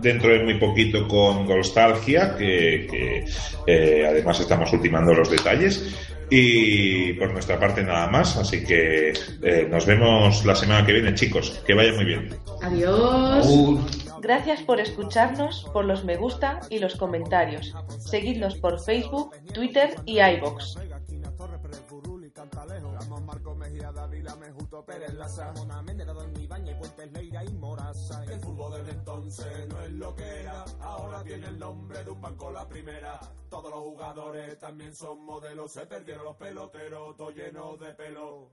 dentro de muy poquito con Nostalgia, que, que eh, además estamos ultimando los detalles. Y por nuestra parte nada más, así que eh, nos vemos la semana que viene, chicos. Que vaya muy bien. Adiós. Gracias por escucharnos, por los me gusta y los comentarios. Seguidnos por Facebook, Twitter y iBox. El fútbol desde entonces no es lo que era, ahora tiene el nombre de un banco la primera. Todos los jugadores también son modelos, se perdieron los peloteros, todo lleno de pelo.